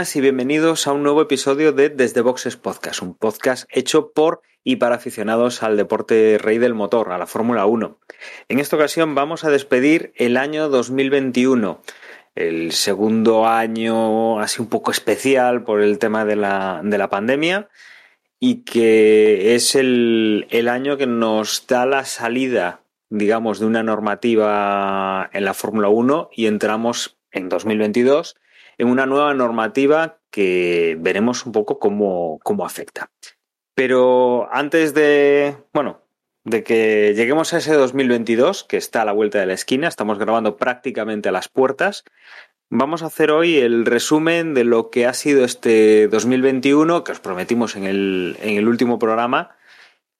y bienvenidos a un nuevo episodio de Desde Boxes Podcast, un podcast hecho por y para aficionados al deporte rey del motor, a la Fórmula 1. En esta ocasión vamos a despedir el año 2021, el segundo año así un poco especial por el tema de la, de la pandemia y que es el, el año que nos da la salida, digamos, de una normativa en la Fórmula 1 y entramos en 2022 en una nueva normativa que veremos un poco cómo, cómo afecta. Pero antes de, bueno, de que lleguemos a ese 2022, que está a la vuelta de la esquina, estamos grabando prácticamente a las puertas, vamos a hacer hoy el resumen de lo que ha sido este 2021, que os prometimos en el, en el último programa,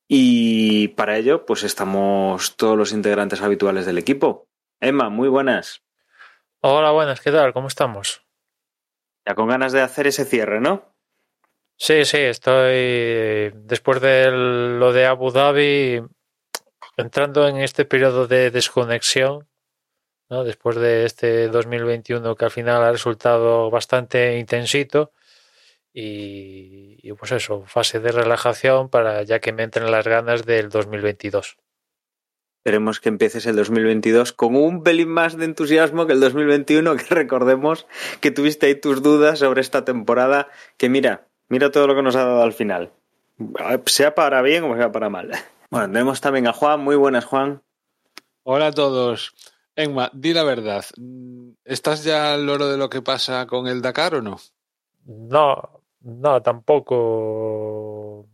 y para ello, pues estamos todos los integrantes habituales del equipo. Emma, muy buenas. Hola, buenas, ¿qué tal? ¿Cómo estamos? Ya con ganas de hacer ese cierre, ¿no? Sí, sí, estoy después de lo de Abu Dhabi entrando en este periodo de desconexión, ¿no? después de este 2021 que al final ha resultado bastante intensito y, y pues eso, fase de relajación para ya que me entren las ganas del 2022. Esperemos que empieces el 2022 con un pelín más de entusiasmo que el 2021, que recordemos que tuviste ahí tus dudas sobre esta temporada, que mira, mira todo lo que nos ha dado al final. Sea para bien o sea para mal. Bueno, tenemos también a Juan. Muy buenas, Juan. Hola a todos. Emma, di la verdad. ¿Estás ya al loro de lo que pasa con el Dakar o no? No, no, tampoco.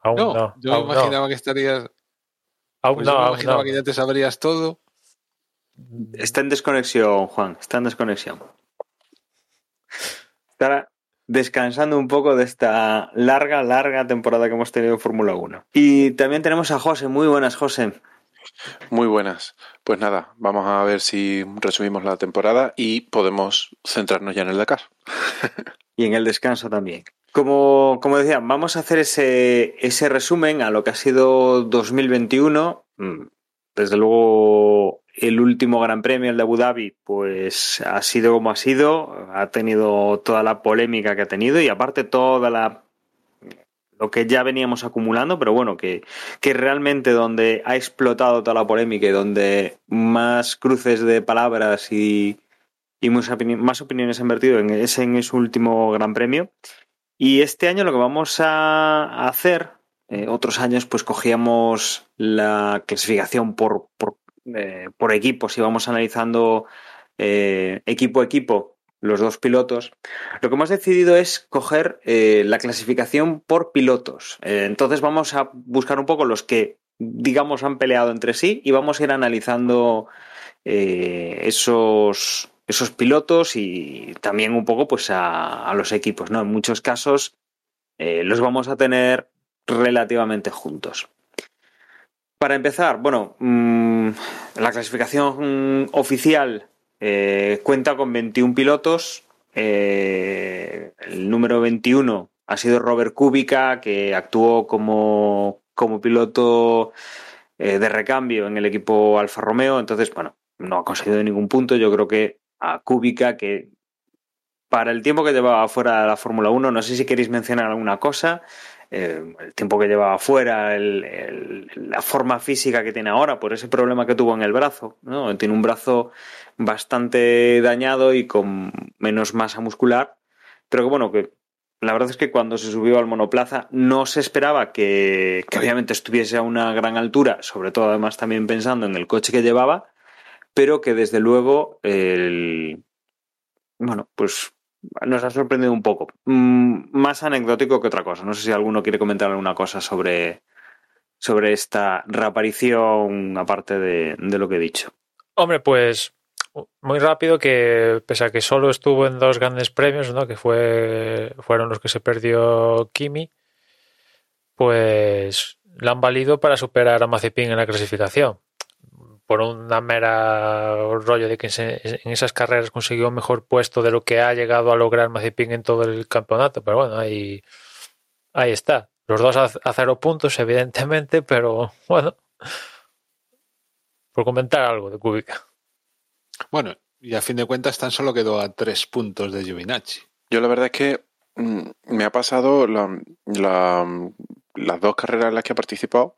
Aún no. no yo aún imaginaba no. que estarías. Aún Pues no, yo me aún imaginaba no. que ya te sabrías todo. Está en desconexión, Juan. Está en desconexión. Estará descansando un poco de esta larga, larga temporada que hemos tenido en Fórmula 1. Y también tenemos a José. Muy buenas, José. Muy buenas. Pues nada, vamos a ver si resumimos la temporada y podemos centrarnos ya en el Dakar. y en el descanso también. Como, como decía, vamos a hacer ese, ese resumen a lo que ha sido 2021. Mm, Desde luego, el último Gran Premio, el de Abu Dhabi, pues ha sido como ha sido, ha tenido toda la polémica que ha tenido y aparte toda la lo que ya veníamos acumulando, pero bueno, que, que realmente donde ha explotado toda la polémica y donde más cruces de palabras y, y más, opini- más opiniones han vertido en ese, último Gran Premio. Y este año lo que vamos a hacer, eh, otros años pues cogíamos la clasificación por, por, eh, por equipos analizando eh, equipo a equipo los dos pilotos. Lo que hemos decidido es coger eh, la clasificación por pilotos. Entonces vamos a buscar un poco los que, digamos, han peleado entre sí y vamos a ir analizando esos, esos pilotos y también un poco pues a, los equipos. ¿no? En muchos casos eh, los vamos a tener relativamente juntos. Para empezar, bueno, mmm, la clasificación mm, oficial eh, cuenta con 21 pilotos. Eh, el número 21 ha sido Robert Kubica, que actuó como, como piloto de recambio en el equipo Alfa Romeo. Entonces, bueno, no ha conseguido ningún punto. Yo creo que a Kubica, que para el tiempo que llevaba fuera de la Fórmula 1, no sé si queréis mencionar alguna cosa. Eh, el tiempo que llevaba fuera, la forma física que tiene ahora, por ese problema que tuvo en el brazo. ¿no? Tiene un brazo bastante dañado y con menos masa muscular, pero que bueno, que la verdad es que cuando se subió al monoplaza no se esperaba que, que obviamente estuviese a una gran altura, sobre todo además también pensando en el coche que llevaba, pero que desde luego el, bueno, pues nos ha sorprendido un poco. Mm, más anecdótico que otra cosa. No sé si alguno quiere comentar alguna cosa sobre, sobre esta reaparición, aparte de, lo que he dicho. Hombre, pues muy rápido que pese a que solo estuvo en dos grandes premios, ¿no? que fue, fueron los que se perdió Kimi, pues la han valido para superar a Mazepin en la clasificación. Por una mera rollo de que en esas carreras consiguió un mejor puesto de lo que ha llegado a lograr Mazepin en todo el campeonato. Pero bueno, ahí, ahí está. Los dos a, cero puntos, evidentemente, pero bueno, por comentar algo de Kubica. Bueno, y a fin de cuentas tan solo quedó a tres puntos de Giovinacci. Yo la verdad es que mm, me ha pasado la, las dos carreras en las que he participado.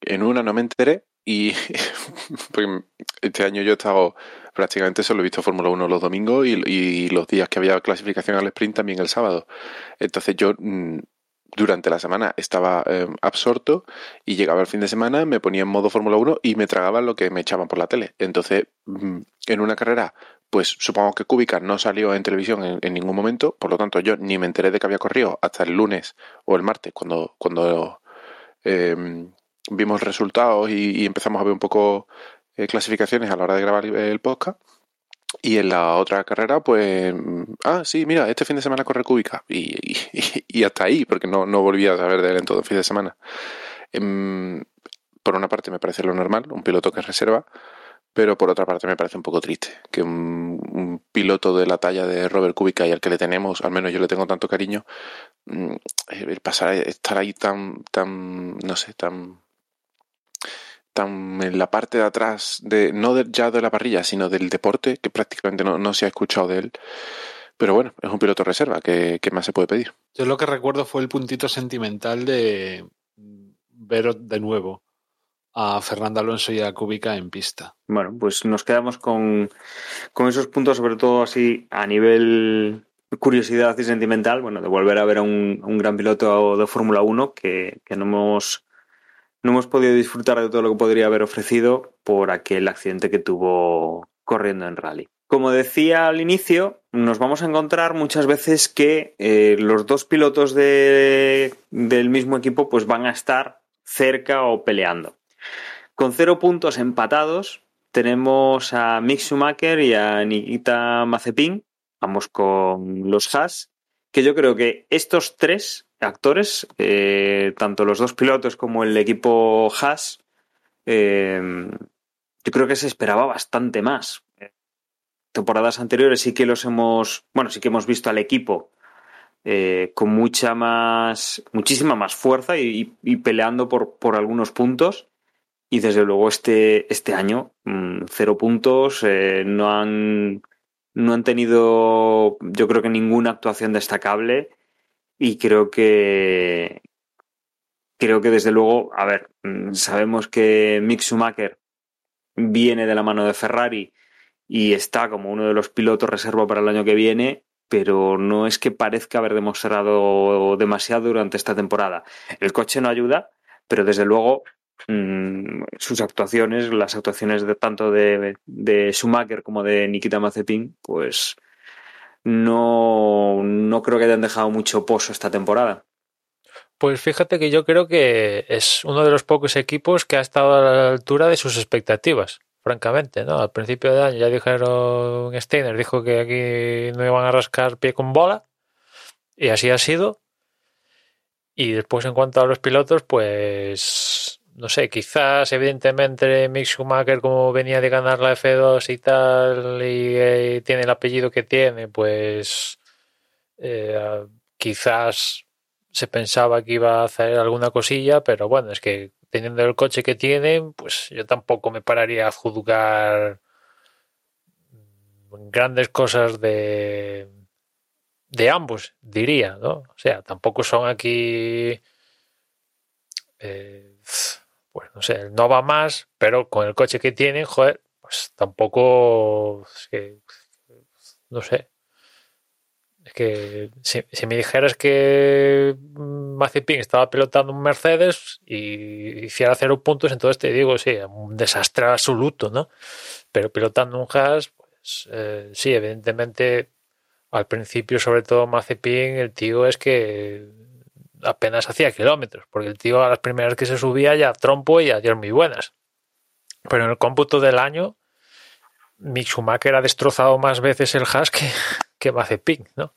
En una no me enteré y este año yo he estado prácticamente solo he visto Fórmula 1 los domingos y, los días que había clasificación al sprint también el sábado. Entonces yo mm, durante la semana estaba eh, absorto y llegaba el fin de semana, me ponía en modo Fórmula 1 y me tragaba lo que me echaban por la tele. Entonces, mm, en una carrera, pues supongo que Kubica no salió en televisión en, ningún momento, por lo tanto yo ni me enteré de que había corrido hasta el lunes o el martes, cuando, cuando eh, vimos resultados y, empezamos a ver un poco eh, clasificaciones a la hora de grabar el podcast. Y en la otra carrera, pues, ah, sí, mira, este fin de semana corre Cúbica. Y, y, hasta ahí, porque no, no volví a saber de él en todo el fin de semana. Em, por una parte me parece lo normal, un piloto que reserva, pero por otra parte me parece un poco triste que un, piloto de la talla de Robert Kubica y al que le tenemos, al menos yo le tengo tanto cariño, mm, el pasar estar ahí tan, tan, no sé, tan tan en la parte de atrás, de no ya de la parrilla, sino del deporte, que prácticamente no, se ha escuchado de él. Pero bueno, es un piloto reserva, ¿qué, más se puede pedir? Yo lo que recuerdo fue el puntito sentimental de ver de nuevo a Fernando Alonso y a Kubica en pista. Bueno, pues nos quedamos con, esos puntos, sobre todo así a nivel curiosidad y sentimental, bueno, de volver a ver a un, gran piloto de Fórmula 1 que, que no hemos no hemos podido disfrutar de todo lo que podría haber ofrecido por aquel accidente que tuvo corriendo en rally. Como decía al inicio, nos vamos a encontrar muchas veces que eh, los dos pilotos del mismo equipo pues van a estar cerca o peleando. Con cero puntos empatados tenemos a Mick Schumacher y a Nikita Mazepin, vamos con los Haas, que yo creo que estos tres actores, eh, tanto los dos pilotos como el equipo Haas, eh, yo creo que se esperaba bastante más. Temporadas anteriores sí que los hemos, bueno, sí que hemos visto al equipo eh, con mucha más, muchísima más fuerza y, peleando por, por, algunos puntos. Y desde luego este, este año, mm, cero puntos, no han no han tenido, yo creo que ninguna actuación destacable y creo que creo que desde luego, a ver, mm, sabemos que Mick Schumacher viene de la mano de Ferrari y está como uno de los pilotos reserva para el año que viene, pero no es que parezca haber demostrado demasiado durante esta temporada. El coche no ayuda, pero desde luego mm, sus actuaciones, las actuaciones de tanto de, Schumacher como de Nikita Mazepin, pues no, no creo que hayan dejado mucho pozo esta temporada. Pues fíjate que yo creo que es uno de los pocos equipos que ha estado a la altura de sus expectativas, francamente, ¿no? Al principio de año ya dijeron, Steiner dijo que aquí no iban a rascar pie con bola, y así ha sido. Y después en cuanto a los pilotos, pues no sé, quizás evidentemente Mick Schumacher como venía de ganar la F2 y tal y eh, tiene el apellido que tiene, pues eh, quizás se pensaba que iba a hacer alguna cosilla, pero bueno, es que teniendo el coche que tiene, pues yo tampoco me pararía a juzgar grandes cosas de de ambos, diría, ¿no? O sea, tampoco son aquí eh, pues no sé, no va más, pero con el coche que tienen, joder, pues tampoco, es que, no sé. Es que si, me dijeras que Mazepin estaba pilotando un Mercedes y hiciera cero puntos, entonces te digo, sí, un desastre absoluto, ¿no? Pero pilotando un Haas, pues eh, sí, evidentemente al principio, sobre todo Mazepin, el tío es que apenas hacía kilómetros, porque el tío a las primeras que se subía ya trompo y adiós muy buenas. Pero en el cómputo del año, Mick Schumacher ha destrozado más veces el Haas que, que ¿no?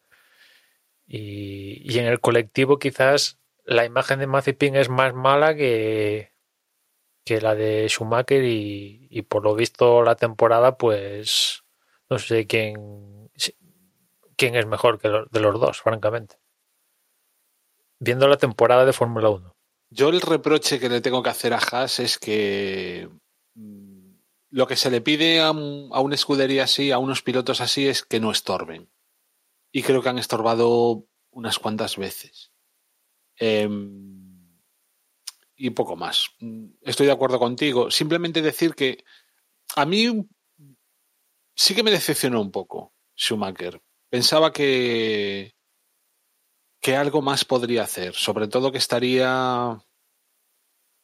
Y, en el colectivo quizás la imagen de Mazepin es más mala que, que la de Schumacher y, y por lo visto la temporada, pues no sé quién, quién es mejor que de los dos, francamente. Viendo la temporada de Fórmula 1. Yo el reproche que le tengo que hacer a Haas es que mm, lo que se le pide a, un- a una escudería así, a unos pilotos así, es que no estorben. Y creo que han estorbado unas cuantas veces. Em, y poco más. Mm, Estoy de acuerdo contigo. Simplemente decir que a mí sí que me decepcionó un poco Schumacher. Pensaba que, que algo más podría hacer, sobre todo que estaría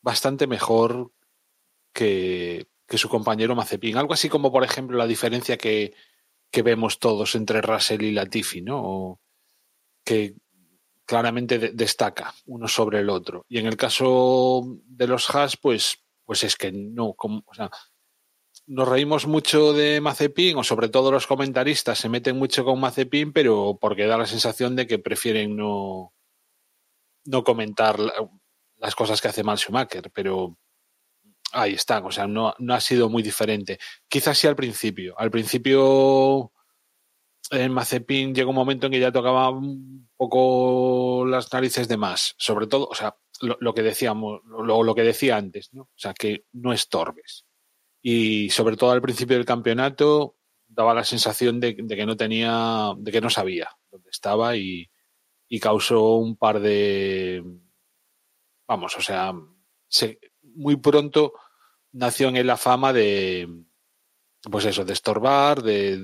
bastante mejor que, que su compañero Mazepin. Algo así como, por ejemplo, la diferencia que, que vemos todos entre Russell y Latifi, ¿no? O que claramente de- destaca uno sobre el otro. Y en el caso de los Haas, pues, pues es que no, como, o sea, nos reímos mucho de Mazepin, o sobre todo los comentaristas se meten mucho con Mazepin, pero porque da la sensación de que prefieren no, no comentar la- las cosas que hace mal Schumacher, pero ahí están, o sea, no, no ha sido muy diferente. Quizás sí al principio. Al principio en Mazepin llegó un momento en que ya tocaba un poco las narices de más, sobre todo, o sea, lo, lo que decíamos, lo, lo que decía antes, ¿no? O sea, que no estorbes y sobre todo al principio del campeonato daba la sensación de, que no tenía, de que no sabía dónde estaba y, y causó un par de, vamos, o sea, se- muy pronto nació en él la fama de, pues eso, de estorbar, de,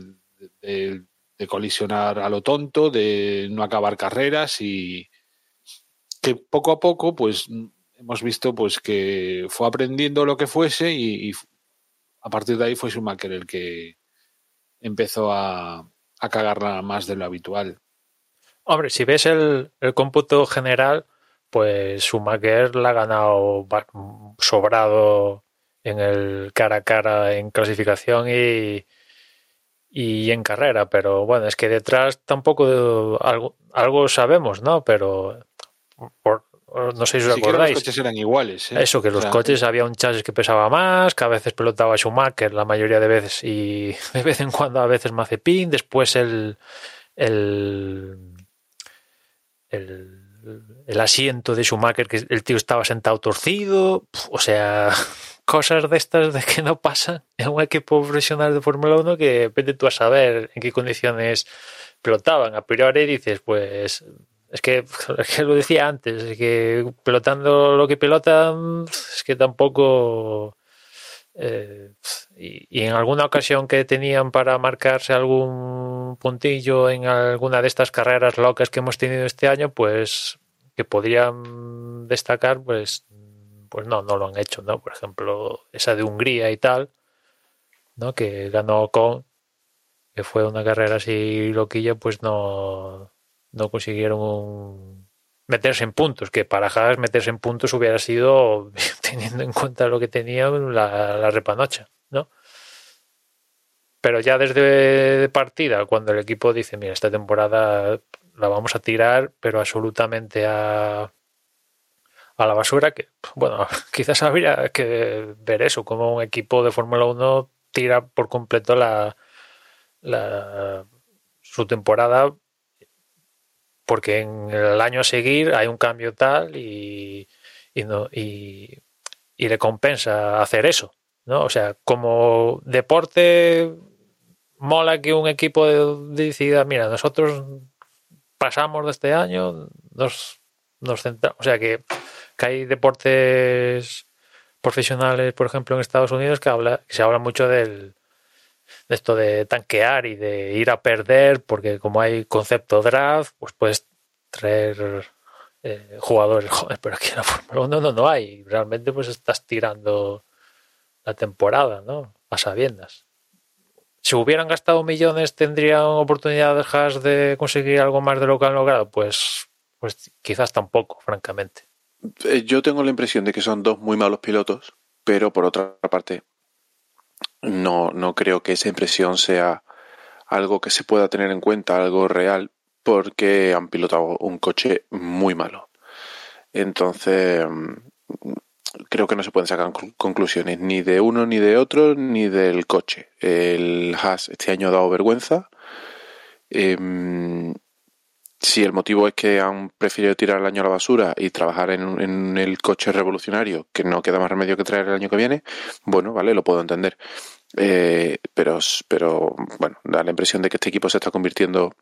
de- colisionar a lo tonto, de no acabar carreras y que poco a poco, pues hemos visto pues que fue aprendiendo lo que fuese y a partir de ahí fue Schumacher el que empezó a, a cagarla más de lo habitual. Hombre, si ves el, el cómputo general, pues Schumacher la ha ganado sobrado en el cara a cara en clasificación y, y en carrera, pero bueno, es que detrás tampoco algo, algo sabemos, ¿no? Pero por- no sé si os Sí que los acordáis. coches eran iguales. ¿eh? Eso, que O los sea, coches había un chasis que pesaba más, que a veces pelotaba Schumacher la mayoría de veces y de vez en cuando a veces Mazepin, después el el, el, el asiento de Schumacher, que el tío estaba sentado torcido, o sea, cosas de estas de que no pasan en un equipo profesional de Fórmula 1 que vete tú a saber en qué condiciones pelotaban. A priori dices, pues es que, es que lo decía antes, es que pelotando lo que pelotan, es que tampoco. eh, y, y en alguna ocasión que tenían para marcarse algún puntillo en alguna de estas carreras locas que hemos tenido este año, pues que podrían destacar, pues, pues no, no lo han hecho, ¿no? Por ejemplo, esa de Hungría y tal, ¿no? Que ganó con, que fue una carrera así loquilla, pues no, no consiguieron meterse en puntos, que para Haas meterse en puntos hubiera sido, teniendo en cuenta lo que tenía, la, la repanocha, ¿no? Pero ya desde de partida, cuando el equipo dice, mira, esta temporada la vamos a tirar, pero absolutamente a, a la basura, que, bueno, quizás habría que ver eso, como un equipo de Fórmula 1 tira por completo la, su temporada porque en el año a seguir hay un cambio tal y, y, no, y, y le compensa hacer eso, ¿no? O sea, como deporte mola que un equipo decida, mira, nosotros pasamos de este año, nos, nos centramos, o sea que, que hay deportes profesionales, por ejemplo, en Estados Unidos que habla, que se habla mucho del esto de tanquear y de ir a perder, porque como hay concepto draft, pues puedes traer eh, jugadores jóvenes, pero aquí en la Fórmula 1 no, no hay. Realmente pues estás tirando la temporada, ¿no? A sabiendas. Si hubieran gastado millones, ¿tendrían oportunidades Haas de conseguir algo más de lo que han logrado? Pues, pues quizás tampoco, francamente. Eh, Yo tengo la impresión de que son dos muy malos pilotos, pero por otra parte, no, no creo que esa impresión sea algo que se pueda tener en cuenta, algo real, porque han pilotado un coche muy malo. Entonces, mm, creo que no se pueden sacar conclusiones ni de uno ni de otro ni del coche. El Haas este año ha dado vergüenza. Em, si el motivo es que han preferido tirar el año a la basura y trabajar en, el coche revolucionario, que no queda más remedio que traer el año que viene, bueno, vale, lo puedo entender. Eh, pero, pero, bueno, da la impresión de que este equipo se está convirtiendo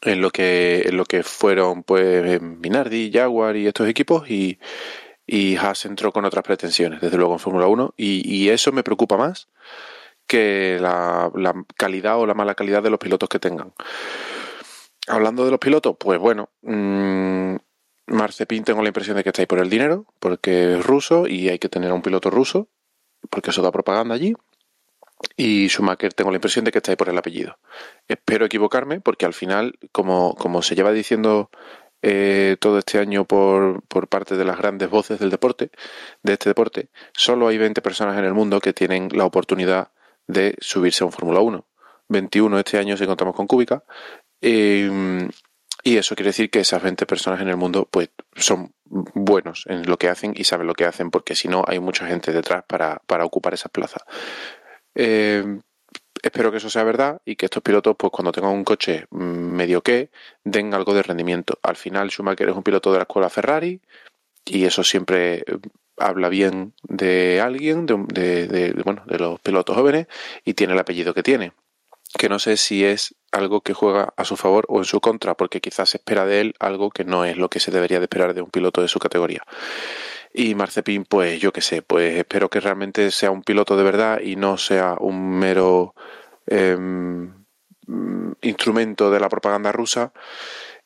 en lo que, en lo que fueron pues Minardi, Jaguar y estos equipos y, y Haas entró con otras pretensiones, desde luego en Fórmula 1, y, eso me preocupa más que la, calidad o la mala calidad de los pilotos que tengan. Hablando de los pilotos, pues bueno, mmm, Marcepin tengo la impresión de que está ahí por el dinero, porque es ruso y hay que tener a un piloto ruso, porque eso da propaganda allí. Y Schumacher tengo la impresión de que está ahí por el apellido. Espero equivocarme, porque al final, como, como se lleva diciendo eh, todo este año por, por parte de las grandes voces del deporte, de este deporte, solo hay 20 personas en el mundo que tienen la oportunidad de subirse a un Fórmula 1. 21 este año si contamos con Cúbica. Em, y eso quiere decir que esas 20 personas en el mundo pues son buenos en lo que hacen y saben lo que hacen porque si no hay mucha gente detrás para, para ocupar esas plazas. Eh, espero que eso sea verdad y que estos pilotos, pues cuando tengan un coche mm, medio que, den algo de rendimiento. Al final, Schumacher es un piloto de la escuela Ferrari y eso siempre eh, habla bien de alguien, de, bueno, de los pilotos jóvenes y tiene el apellido que tiene. Que no sé si es algo que juega a su favor o en su contra, porque quizás se espera de él algo que no es lo que se debería de esperar de un piloto de su categoría. Y Marcepin, pues yo qué sé, pues espero que realmente sea un piloto de verdad y no sea un mero em, instrumento de la propaganda rusa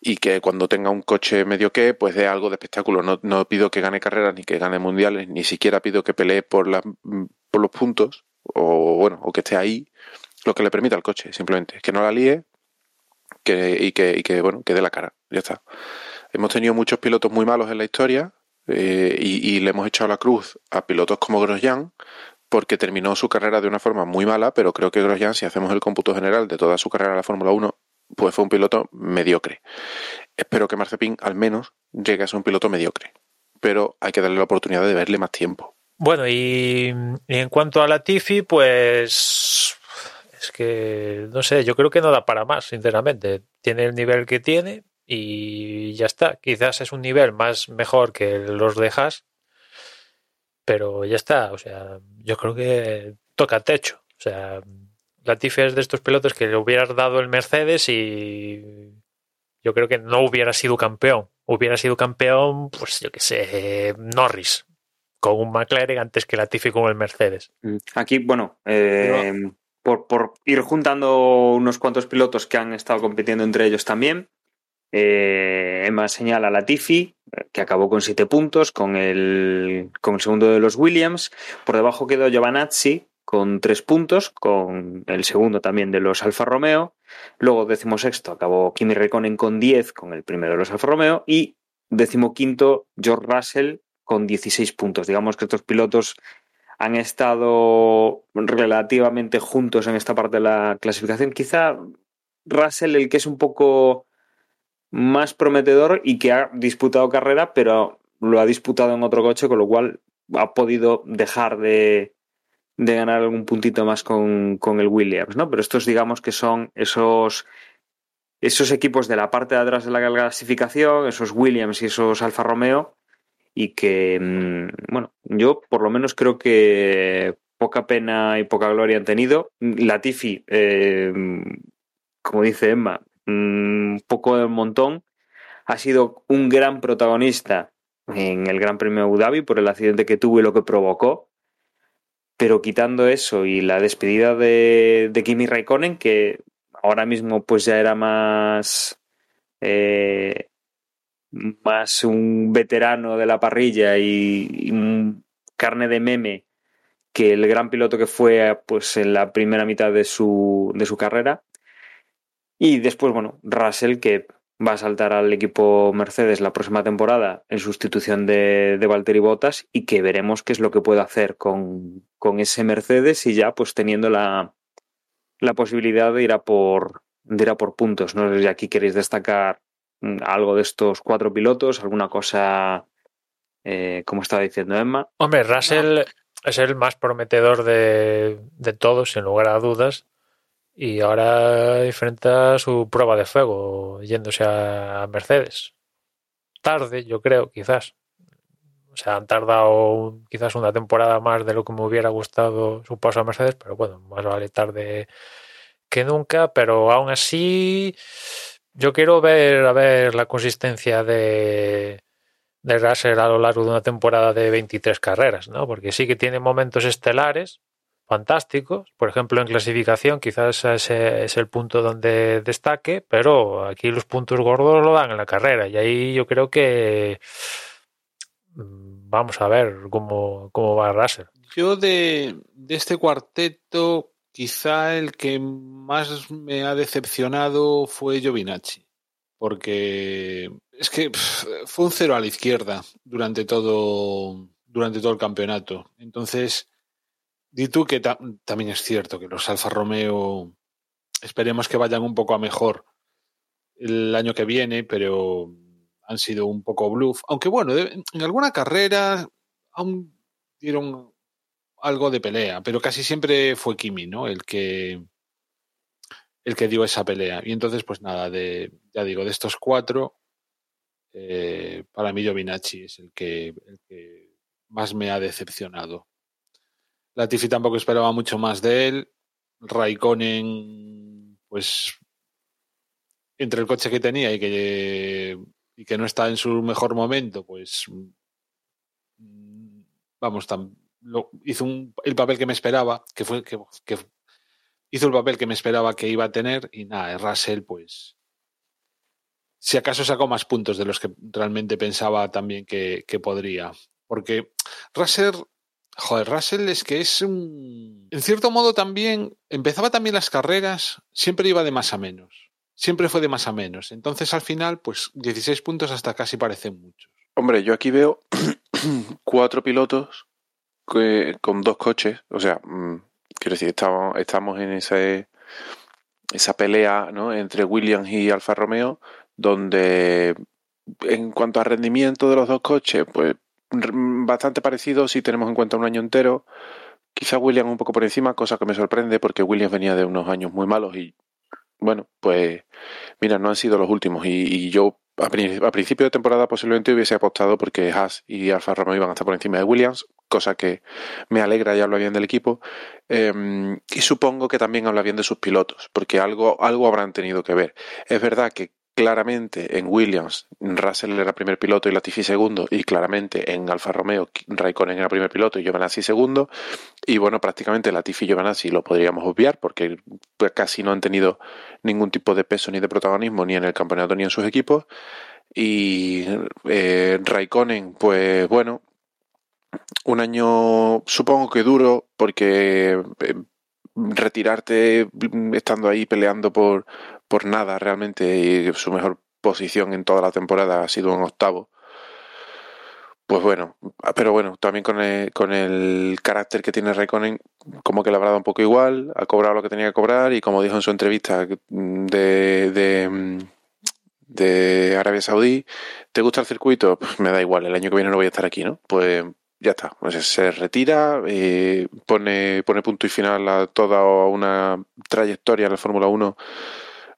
y que cuando tenga un coche medio que, pues dé algo de espectáculo. No, no pido que gane carreras ni que gane mundiales, ni siquiera pido que pelee por, la, por los puntos o bueno, o que esté ahí, lo que le permita al coche, simplemente. Que no la líe que, y, que, y que, bueno, que dé la cara. Ya está. Hemos tenido muchos pilotos muy malos en la historia eh, y, le hemos echado la cruz a pilotos como Grosjean porque terminó su carrera de una forma muy mala, pero creo que Grosjean, si hacemos el cómputo general de toda su carrera en la Fórmula 1, pues fue un piloto mediocre. Espero que Marcepin al menos llegue a ser un piloto mediocre, pero hay que darle la oportunidad de verle más tiempo. Bueno, y, y en cuanto a la Tifi, pues es que no sé, yo creo que no da para más, sinceramente. Tiene el nivel que tiene, y ya está. Quizás es un nivel más mejor que los de Haas, pero ya está. O sea, yo creo que toca techo. O sea, Latifi es de estos pilotos que le hubieras dado el Mercedes y yo creo que no hubiera sido campeón. Hubiera sido campeón, pues yo que sé, Norris con un McLaren antes que Latifi con el Mercedes. Mm, aquí, bueno, eh, por, por ir juntando unos cuantos pilotos que han estado compitiendo entre ellos también, eh, Emma señala a Latifi, que acabó con siete puntos, con el, con el segundo de los Williams. Por debajo quedó Giovanazzi con tres puntos, con el segundo también de los Alfa Romeo. Luego, decimosexto, acabó Kimi Raikkonen con diez, con el primero de los Alfa Romeo. Y decimoquinto, George Russell con 16 puntos. Digamos que estos pilotos han estado relativamente juntos en esta parte de la clasificación. Quizá Russell, el que es un poco más prometedor y que ha disputado carrera, pero lo ha disputado en otro coche, con lo cual ha podido dejar de, ganar algún puntito más con, el Williams, ¿no? Pero estos digamos que son esos, esos equipos de la parte de atrás de la clasificación, esos Williams y esos Alfa Romeo, y que, mm, bueno, yo por lo menos creo que poca pena y poca gloria han tenido. Latifi, eh, como dice Emma, un poco del montón, ha sido un gran protagonista en el Gran Premio Abu Dhabi por el accidente que tuvo y lo que provocó. Pero quitando eso y la despedida de, Kimi Raikkonen, que ahora mismo pues ya era más, eh, más un veterano de la parrilla y, carne de meme que el gran piloto que fue pues en la primera mitad de su, de su carrera, y después, bueno, Russell, que va a saltar al equipo Mercedes la próxima temporada en sustitución de, de Valtteri Bottas y que veremos qué es lo que puede hacer con, ese Mercedes y ya pues teniendo la, la posibilidad de ir a por de ir a por puntos. No sé si aquí queréis destacar algo de estos cuatro pilotos, alguna cosa eh, como estaba diciendo Emma. Hombre, Russell es el más prometedor de, de todos, sin lugar a dudas. Y ahora enfrenta su prueba de fuego yéndose a Mercedes. Tarde, yo creo, quizás. O sea, han tardado quizás una temporada más de lo que me hubiera gustado su paso a Mercedes, pero bueno, más vale tarde que nunca. Pero aún así, yo quiero ver a ver la consistencia de, de Russell a lo largo de una temporada de 23 carreras, ¿no? Porque sí que tiene momentos estelares, fantásticos. Por ejemplo, en clasificación quizás ese es el punto donde destaque, pero aquí los puntos gordos lo dan en la carrera. Y ahí yo creo que mm, vamos a ver cómo, cómo va Russell. Yo de, de este cuarteto, quizá el que más me ha decepcionado fue Giovinacci. Porque es que fue un cero a la izquierda durante todo, durante todo el campeonato. Entonces, Di tú que ta también es cierto que los Alfa Romeo esperemos que vayan un poco a mejor el año que viene, pero han sido un poco bluff. Aunque bueno, en alguna carrera aún dieron algo de pelea, pero casi siempre fue Kimi, ¿no? El que el que dio esa pelea. Y entonces, pues nada, de, ya digo, de estos cuatro, eh, para mí Giovinacci es el que, el que más me ha decepcionado. Latifi tampoco esperaba mucho más de él. Raikkonen, pues, entre el coche que tenía y que, y que no está en su mejor momento, pues, vamos, tan, hizo el papel que me esperaba, que fue que, hizo el papel que me esperaba que iba a tener y nada, Russell, pues, si acaso sacó más puntos de los que realmente pensaba también que, que podría. Porque Russell Joder, Russell es que es un... En cierto modo también, empezaba también las carreras, siempre iba de más a menos. Siempre fue de más a menos. Entonces al final, pues 16 puntos hasta casi parecen muchos. Hombre, yo aquí veo cuatro pilotos con dos coches. O sea, mmm, quiero decir, estamos, estamos en esa pelea ¿no? entre Williams y Alfa Romeo, donde en cuanto a rendimiento de los dos coches, pues bastante parecido si tenemos en cuenta un año entero. Quizá Williams un poco por encima, cosa que me sorprende porque Williams venía de unos años muy malos y bueno, pues mira, no han sido los últimos y, y yo a, principio de temporada posiblemente hubiese apostado porque Haas y Alfa Romeo iban a estar por encima de Williams, cosa que me alegra y habla bien del equipo. Eh, y supongo que también habla bien de sus pilotos, porque algo, algo habrán tenido que ver. Es verdad que claramente en Williams Russell era primer piloto y Latifi segundo y claramente en Alfa Romeo Raikkonen era primer piloto y Giovinazzi segundo y bueno prácticamente Latifi y Giovinazzi lo podríamos obviar porque pues, casi no han tenido ningún tipo de peso ni de protagonismo ni en el campeonato ni en sus equipos y eh, Raikkonen pues bueno un año supongo que duro porque eh, retirarte estando ahí peleando por por nada realmente y su mejor posición en toda la temporada ha sido un octavo. Pues bueno, pero bueno, también con el, con el carácter que tiene Raikkonen, como que le habrá dado un poco igual, ha cobrado lo que tenía que cobrar y como dijo en su entrevista de, de, de Arabia Saudí, ¿te gusta el circuito? Pues me da igual, el año que viene no voy a estar aquí, ¿no? Pues ya está, se retira, eh, pone, pone punto y final a toda una trayectoria en la Fórmula 1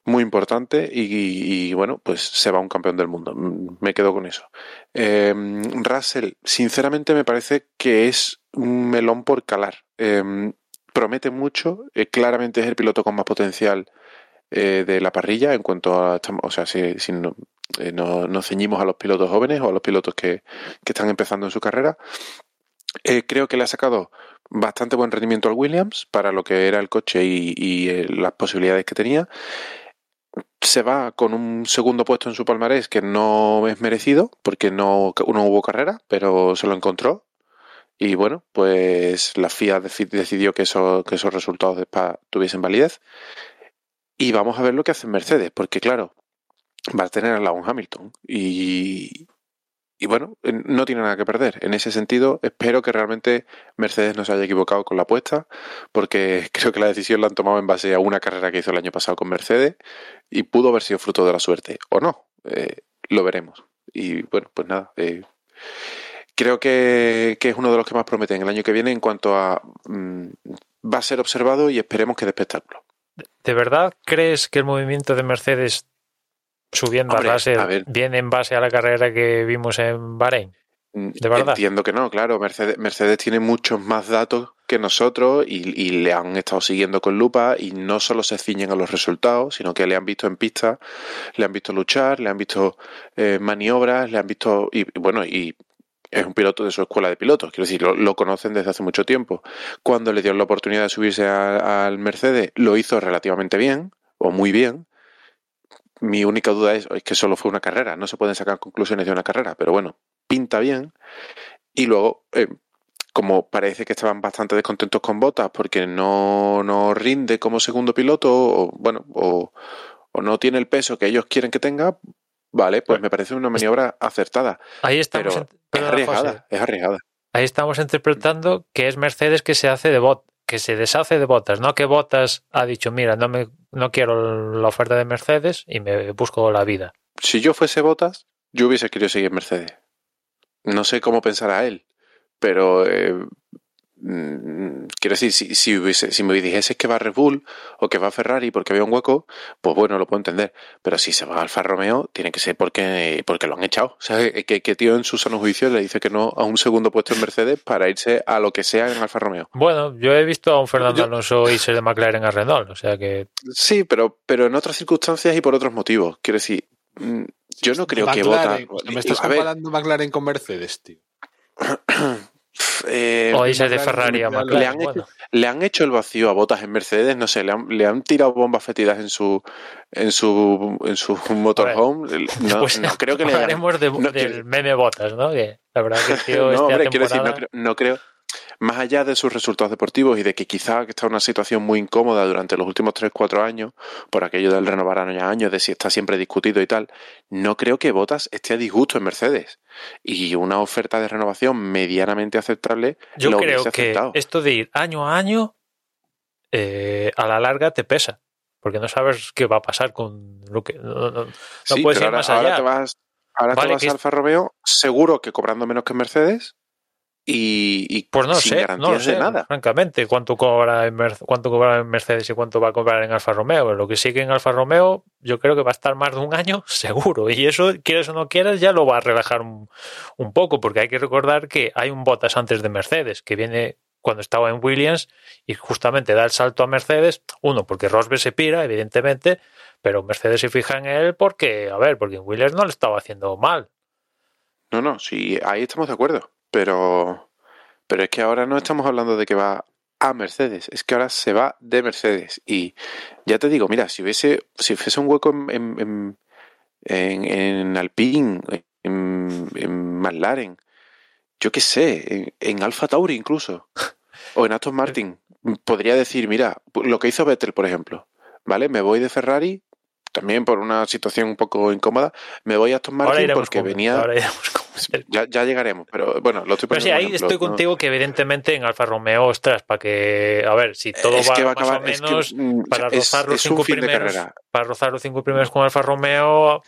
muy importante y, y, bueno, pues se va un campeón del mundo. Me quedo con eso. Eh, Russell, sinceramente me parece que es un melón por calar. Eh, promete mucho, eh, claramente es el piloto con más potencial eh, de la parrilla en cuanto a, o sea, si, si eh, no, nos ceñimos a los pilotos jóvenes o a los pilotos que, están empezando en su carrera. creo que le ha sacado bastante buen rendimiento al Williams para lo que era el coche y, y las posibilidades que tenía se va con un segundo puesto en su palmarés que no es merecido porque no, hubo carrera, pero se lo encontró. Y bueno, pues la FIA decidió que esos resultados de Spa tuviesen validez. Y vamos a ver lo que hace Mercedes, porque claro, va a tener al lado un Hamilton. Y, y bueno, no tiene nada que perder. En ese sentido, espero que realmente Mercedes no se haya equivocado con la apuesta, porque creo que la decisión la han tomado en base a una carrera que hizo el año pasado con Mercedes y pudo haber sido fruto de la suerte, o no, eh, lo veremos. Y bueno, pues nada, eh, creo que, que es uno de los que más prometen el año que viene en cuanto a mm, va a ser observado y esperemos que de espectáculo. ¿De verdad crees que el movimiento de Mercedes subiendo Hombre, a base a ver. viene en base a la carrera que vimos en Bahrein? Mm, ¿De verdad? Entiendo que no, claro. Mercedes, Mercedes tiene muchos más datos que nosotros y, y le han estado siguiendo con lupa y no solo se ciñen a los resultados, sino que le han visto en pista, le han visto luchar, le han visto eh, maniobras, le han visto y bueno y es un piloto de su escuela de pilotos, quiero decir, lo, lo conocen desde hace mucho tiempo. Cuando le dieron la oportunidad de subirse al Mercedes, lo hizo relativamente bien o muy bien. Mi única duda es, es que solo fue una carrera, no se pueden sacar conclusiones de una carrera, pero bueno, pinta bien. Y luego, eh, como parece que estaban bastante descontentos con Botas porque no, no rinde como segundo piloto, o bueno, o, o no tiene el peso que ellos quieren que tenga, vale, pues me parece una maniobra acertada. Ahí estamos, Pero es arriesgada, José, es arriesgada. ahí estamos interpretando que es Mercedes que se hace de bot, que se deshace de botas, no que botas ha dicho, mira, no me no quiero la oferta de Mercedes y me busco la vida. Si yo fuese Botas, yo hubiese querido seguir Mercedes. No sé cómo pensará él, pero eh, quiero decir, si, si, hubiese, si me dijese que va a Red Bull o que va a Ferrari porque había un hueco, pues bueno, lo puedo entender. Pero si se va a Alfa Romeo, tiene que ser porque, porque lo han echado. O sea, que, que tío en su sano juicio le dice que no a un segundo puesto en Mercedes para irse a lo que sea en Alfa Romeo. Bueno, yo he visto a un Fernando Yo- Alonso irse de McLaren a Renault, o sea que Sí, pero, pero en otras circunstancias y por otros motivos. Quiero decir, mm, yo no creo que. McLaren, sea, me estás comparando McLaren con Mercedes, tío. eh, o irse de Ferrari a le han McLaren. le han hecho- bueno. le han hecho el vacío a botas en Mercedes, no sé, le han, le han tirado bombas fétidas en su en su en su motorhome. No, Pues no creo que le hayan- hablaremos de- no, del meme botas, ¿no? Que la verdad que tío no, hombre, quiero decir, no creo, no creo- más allá de sus resultados deportivos y de que quizá está en una situación muy incómoda durante los últimos 3-4 años, por aquello del renovar año a año, de si está siempre discutido y tal, no creo que Botas esté a disgusto en Mercedes. Y una oferta de renovación medianamente aceptable Yo lo creo que aceptado. esto de ir año a año, eh, a la larga te pesa, porque no sabes qué va a pasar con lo que. No, no- no Sí, puedes ir ahora, más ahora allá. te vas, ahora te vas a Alfa Romeo, seguro que cobrando menos que en Mercedes y, y Pues no sin sé, no lo sé, de nada. francamente, cuánto cobra, en cuánto cobra en Mercedes y cuánto va a cobrar en Alfa Romeo. Lo que sigue en Alfa Romeo, yo creo que va a estar más de un año seguro. Y eso, quieres o no quieras, ya lo va a relajar un, un poco, porque hay que recordar que hay un Bottas antes de Mercedes, que viene cuando estaba en Williams y justamente da el salto a Mercedes. Uno, porque Rosberg se pira, evidentemente, pero Mercedes se fija en él porque, a ver, porque en Williams no le estaba haciendo mal. No, no, sí, ahí estamos de acuerdo. Pero, pero es que ahora no estamos hablando de que va a Mercedes, es que ahora se va de Mercedes. Y ya te digo, mira, si hubiese, si fuese un hueco en, en, en, en, en Alpine, en, en McLaren, yo qué sé, en, en Alfa Tauri incluso, o en Aston Martin, podría decir, mira, lo que hizo Vettel, por ejemplo, ¿vale? Me voy de Ferrari, también por una situación un poco incómoda, me voy a Aston Martin porque venía... ahora Ya, ya llegaremos, pero bueno, lo estoy Pero sí, ahí ejemplo, estoy ¿no? contigo que evidentemente en Alfa Romeo, ostras, para que, a ver, si todo es va, que va más acabar, o es que, menos, mm, para es- rozar los es un cinco primeros, para rozar los cinco primeros con Alfa Romeo,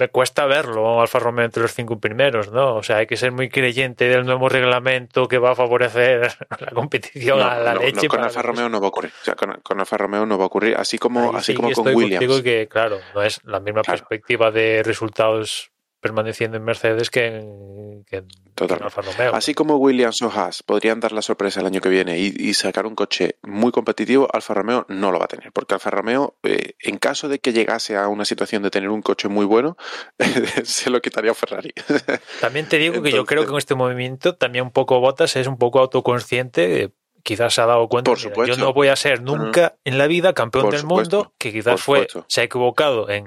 me cuesta verlo, Alfa Romeo entre los cinco primeros, ¿no? O sea, hay que ser muy creyente del nuevo reglamento que va a favorecer la competición No, a la no, leche. no, con Alfa Romeo no va a ocurrir. O sea, con, con Alfa Romeo no va a ocurrir, así como, Ahí así sí como con estoy Williams. que, claro, no es la misma Claro. perspectiva de resultados permaneciendo en Mercedes que en, que en- en Alfa Romeo. Así como Williams o Haas podrían dar la sorpresa el año que viene y, y sacar un coche muy competitivo, Alfa Romeo no lo va a tener. Porque Alfa Romeo, eh, en caso de que llegase a una situación de tener un coche muy bueno, se lo quitaría a Ferrari. También te digo que yo creo que con este movimiento también un poco Botas es un poco autoconsciente. eh, Quizás se ha dado cuenta Por mira, supuesto. yo no voy a ser nunca en la vida campeón Por del supuesto. mundo, que quizás Por fue supuesto. se ha equivocado en,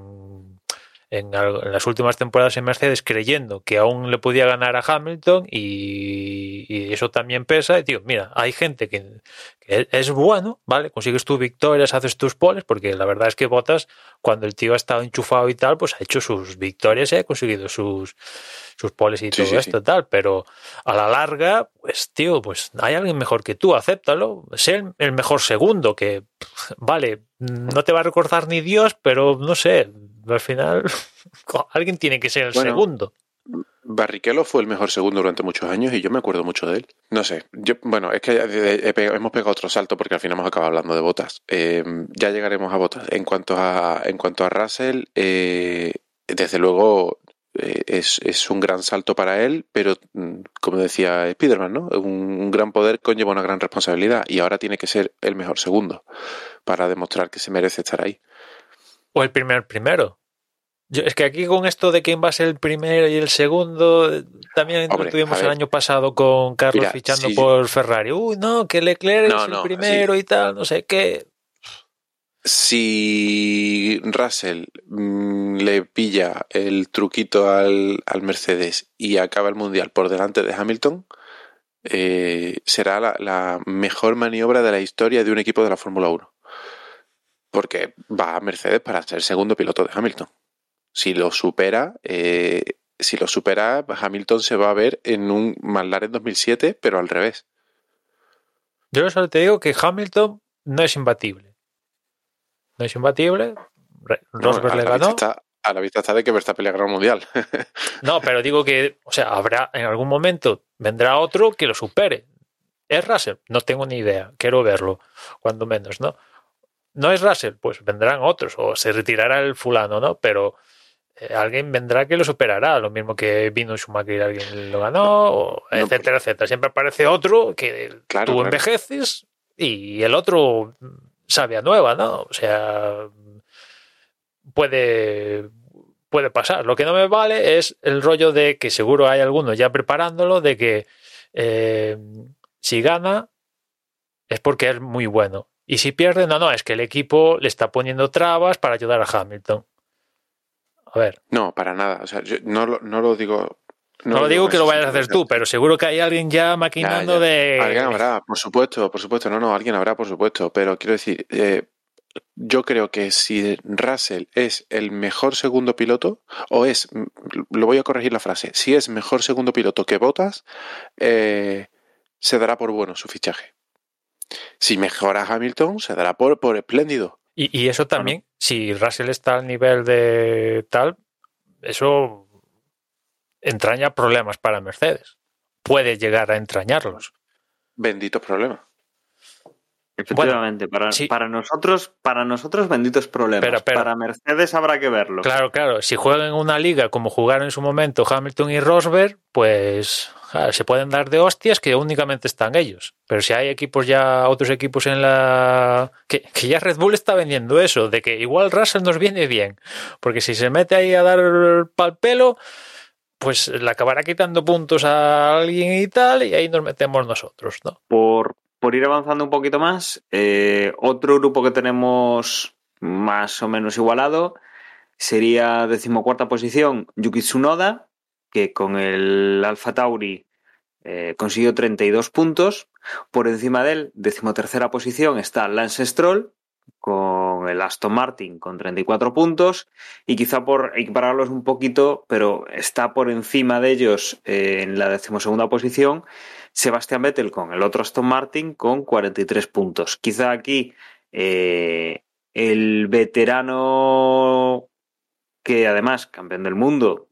en, las últimas temporadas en Mercedes creyendo que aún le podía ganar a Hamilton y, y eso también pesa. Y tío, mira, hay gente que, que es bueno, ¿vale? Consigues tus victorias, haces tus poles, porque la verdad es que Botas, cuando el tío ha estado enchufado y tal, pues ha hecho sus victorias y ha conseguido sus, sus poles y Sí, todo sí, esto y tal, pero a la larga, pues tío, pues hay alguien mejor que tú, acéptalo, sé el, el mejor segundo, que vale, no te va a recordar ni Dios, pero no sé, al final alguien tiene que ser el Bueno, segundo. Barrichello fue el mejor segundo durante muchos años y yo me acuerdo mucho de él. No sé, yo, bueno, es que hemos pegado otro salto porque al final hemos acabado hablando de botas. Eh, ya llegaremos a botas. En cuanto a, en cuanto a Russell, eh, desde luego eh, es, es un gran salto para él, pero mm, como decía Spiderman, ¿no? Un, un gran poder conlleva una gran responsabilidad y ahora tiene que ser el mejor segundo para demostrar que se merece estar ahí. O el primer primero. Yo, es que aquí con esto de quién va a ser el primero y el segundo, también Hombre, tuvimos el año pasado con Carlos Mira, fichando por Ferrari. Uy, no, que Leclerc No, es el no, primero y tal, no sé qué. Si Russell mm, le pilla el truquito al, al Mercedes y acaba el Mundial por delante de Hamilton, eh, será la, la mejor maniobra de la historia de un equipo de la Fórmula 1. Porque va a Mercedes para ser segundo piloto de Hamilton. Si lo supera, eh, si lo supera, Hamilton se va a ver en un McLaren 2007, pero al revés. Yo solo te digo que Hamilton no es imbatible. No es imbatible. No, Rosberg a, le ganó. está, a la vista está de que Verstappen le ganó el Mundial. No, pero digo que, o sea, habrá en algún momento vendrá otro que lo supere. ¿Es Russell? No tengo ni idea. Quiero verlo, cuando menos, ¿no? No es Russell, pues vendrán otros, o se retirará el fulano, ¿no? Pero eh, alguien vendrá que lo superará, lo mismo que vino Schumacher y alguien lo ganó, o No, etcétera, etcétera. Siempre aparece otro que Claro, tú claro. envejeces y el otro sabe a nueva, ¿no? O sea, puede puede pasar. Lo que no me vale es el rollo de que seguro hay alguno ya preparándolo de que eh, si gana es porque es muy bueno. Y si pierde, no, no, es que el equipo le está poniendo trabas para ayudar a Hamilton. A ver, No, para nada. O sea, yo no, lo, no lo digo. no, lo digo que lo vayas a hacer tú, pero seguro que hay alguien ya maquinando Ya, ya. de... Alguien habrá, por supuesto, por supuesto. No, no, alguien habrá, por supuesto. Pero quiero decir, eh, yo creo que si Russell es el mejor segundo piloto, o es, mm, lo voy a corregir la frase, si es mejor segundo piloto que Botas, eh, se dará por bueno su fichaje. Si mejora Hamilton, se dará por, por espléndido. Y, y eso también, si Russell está al nivel de tal, eso entraña problemas para Mercedes. Puede llegar a entrañarlos. Benditos problemas. Efectivamente, para, sí. para nosotros, para nosotros benditos problemas. Pero, pero- para Mercedes habrá que verlo. Claro, claro. Si juegan en una liga como jugaron en su momento Hamilton y Rosberg, pues se pueden dar de hostias que únicamente están ellos. Pero si hay equipos ya, otros equipos en la. Que, que ya Red Bull está vendiendo eso, de que igual Russell nos viene bien. Porque si se mete ahí a dar pal pelo, pues le acabará quitando puntos a alguien y tal, y ahí nos metemos nosotros, ¿no? Por, por ir avanzando un poquito más, eh, otro grupo que tenemos más o menos igualado sería decimocuarta posición Yuki Tsunoda, que con el Alfa Tauri eh, consiguió 32 puntos. Por encima de él, decimotercera posición, está Lance Stroll con el Aston Martin con 34 puntos y quizá por equipararlos un poquito, pero está por encima de ellos eh, en la decimosegunda posición Sebastián Vettel con el otro Aston Martin con 43 puntos. Quizá aquí eh, el veterano que además campeón del mundo,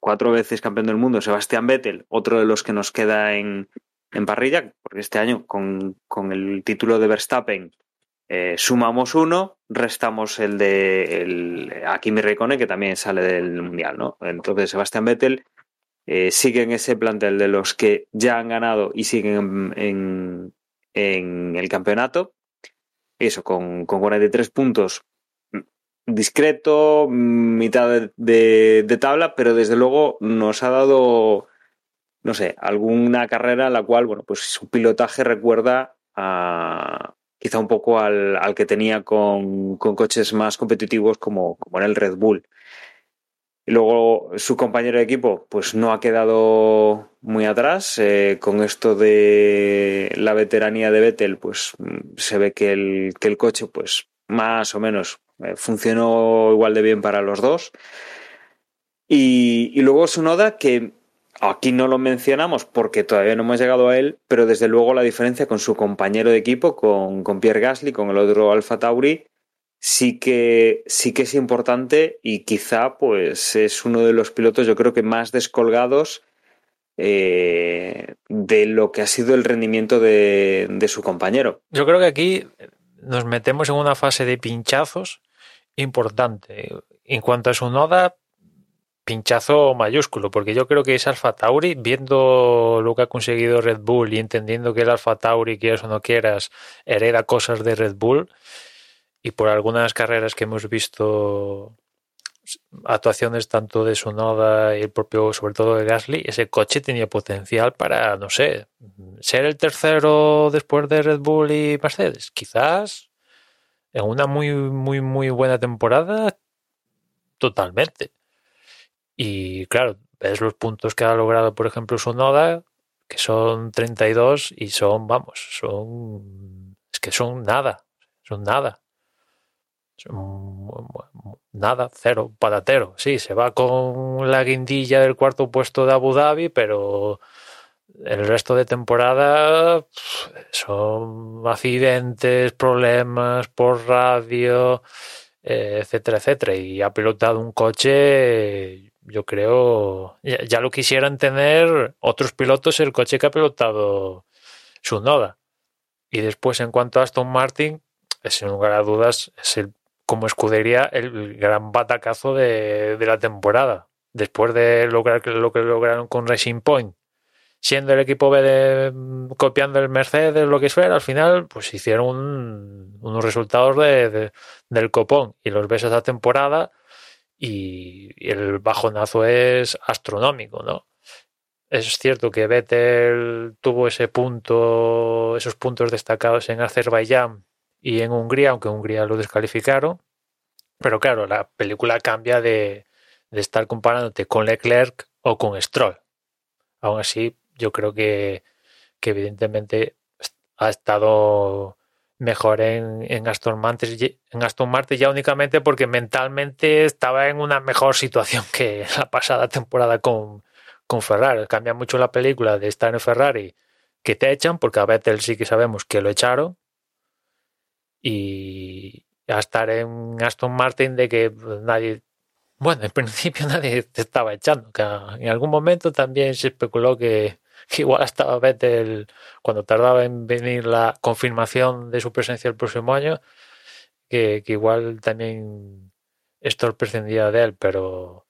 cuatro veces campeón del mundo, Sebastián Vettel, otro de los que nos queda en, en parrilla, porque este año con, con el título de Verstappen eh, sumamos uno, restamos el de el, a Kimi Raikkonen, que también sale del Mundial, ¿no? Entonces Sebastián Vettel eh, sigue en ese plantel de los que ya han ganado y siguen en, en, en el campeonato. Eso, con, con 43 puntos, discreto, mitad de, tabla, pero desde luego nos ha dado, no sé, alguna carrera en la cual, bueno, pues su pilotaje recuerda a quizá un poco al, al que tenía con, con, coches más competitivos como, como en el Red Bull. Y luego su compañero de equipo, pues no ha quedado muy atrás. Eh, con esto de la veteranía de Vettel, pues se ve que el, que el coche, pues más o menos funcionó igual de bien para los dos. Y, y luego Sunoda, que aquí no lo mencionamos porque todavía no hemos llegado a él, pero desde luego la diferencia con su compañero de equipo, con, con Pierre Gasly, con el otro Alfa Tauri, sí que, sí que es importante y quizá pues es uno de los pilotos yo creo que más descolgados eh, de lo que ha sido el rendimiento de, de su compañero. Yo creo que aquí nos metemos en una fase de pinchazos importante. En cuanto a su noda, pinchazo mayúsculo, porque yo creo que es Alfa Tauri, viendo lo que ha conseguido Red Bull y entendiendo que el Alfa Tauri, quieras o no quieras, hereda cosas de Red Bull, y por algunas carreras que hemos visto actuaciones tanto de Sonoda y el propio, sobre todo de Gasly, ese coche tenía potencial para, no sé, ser el tercero después de Red Bull y Mercedes. Quizás en una muy, muy, muy buena temporada, totalmente. Y claro, ves los puntos que ha logrado, por ejemplo, Sonoda, que son 32 y son, vamos, son. Es que son nada, son nada. Nada, cero, patatero. Sí, se va con la guindilla del cuarto puesto de Abu Dhabi, pero el resto de temporada son accidentes, problemas por radio, eh, etcétera, etcétera. Y ha pilotado un coche, yo creo, ya, lo quisieran tener otros pilotos el coche que ha pilotado su Noda. Y después, en cuanto a Aston Martin, sin lugar a dudas, es el como escudería el gran batacazo de, la temporada. Después de lograr lo que lograron con Racing Point, siendo el equipo B de, copiando el Mercedes, lo que fuera, al final pues hicieron unos resultados de, del copón y los ves esa temporada y, el bajonazo es astronómico, ¿no? Es cierto que Vettel tuvo ese punto, esos puntos destacados en Azerbaiyán y en Hungría, aunque Hungría lo descalificaron. Pero claro, la película cambia de, estar comparándote con Leclerc o con Stroll. Aún así, yo creo que, evidentemente ha estado mejor en, en, Aston Martin, en Aston Martin ya únicamente porque mentalmente estaba en una mejor situación que la pasada temporada con, con Ferrari. Cambia mucho la película de estar en Ferrari que te echan, porque a Vettel sí que sabemos que lo echaron, y a estar en Aston Martin de que nadie, bueno, en principio nadie te estaba echando, que en algún momento también se especuló que, igual estaba Vettel cuando tardaba en venir la confirmación de su presencia el próximo año, que, que igual también esto prescindía de él, pero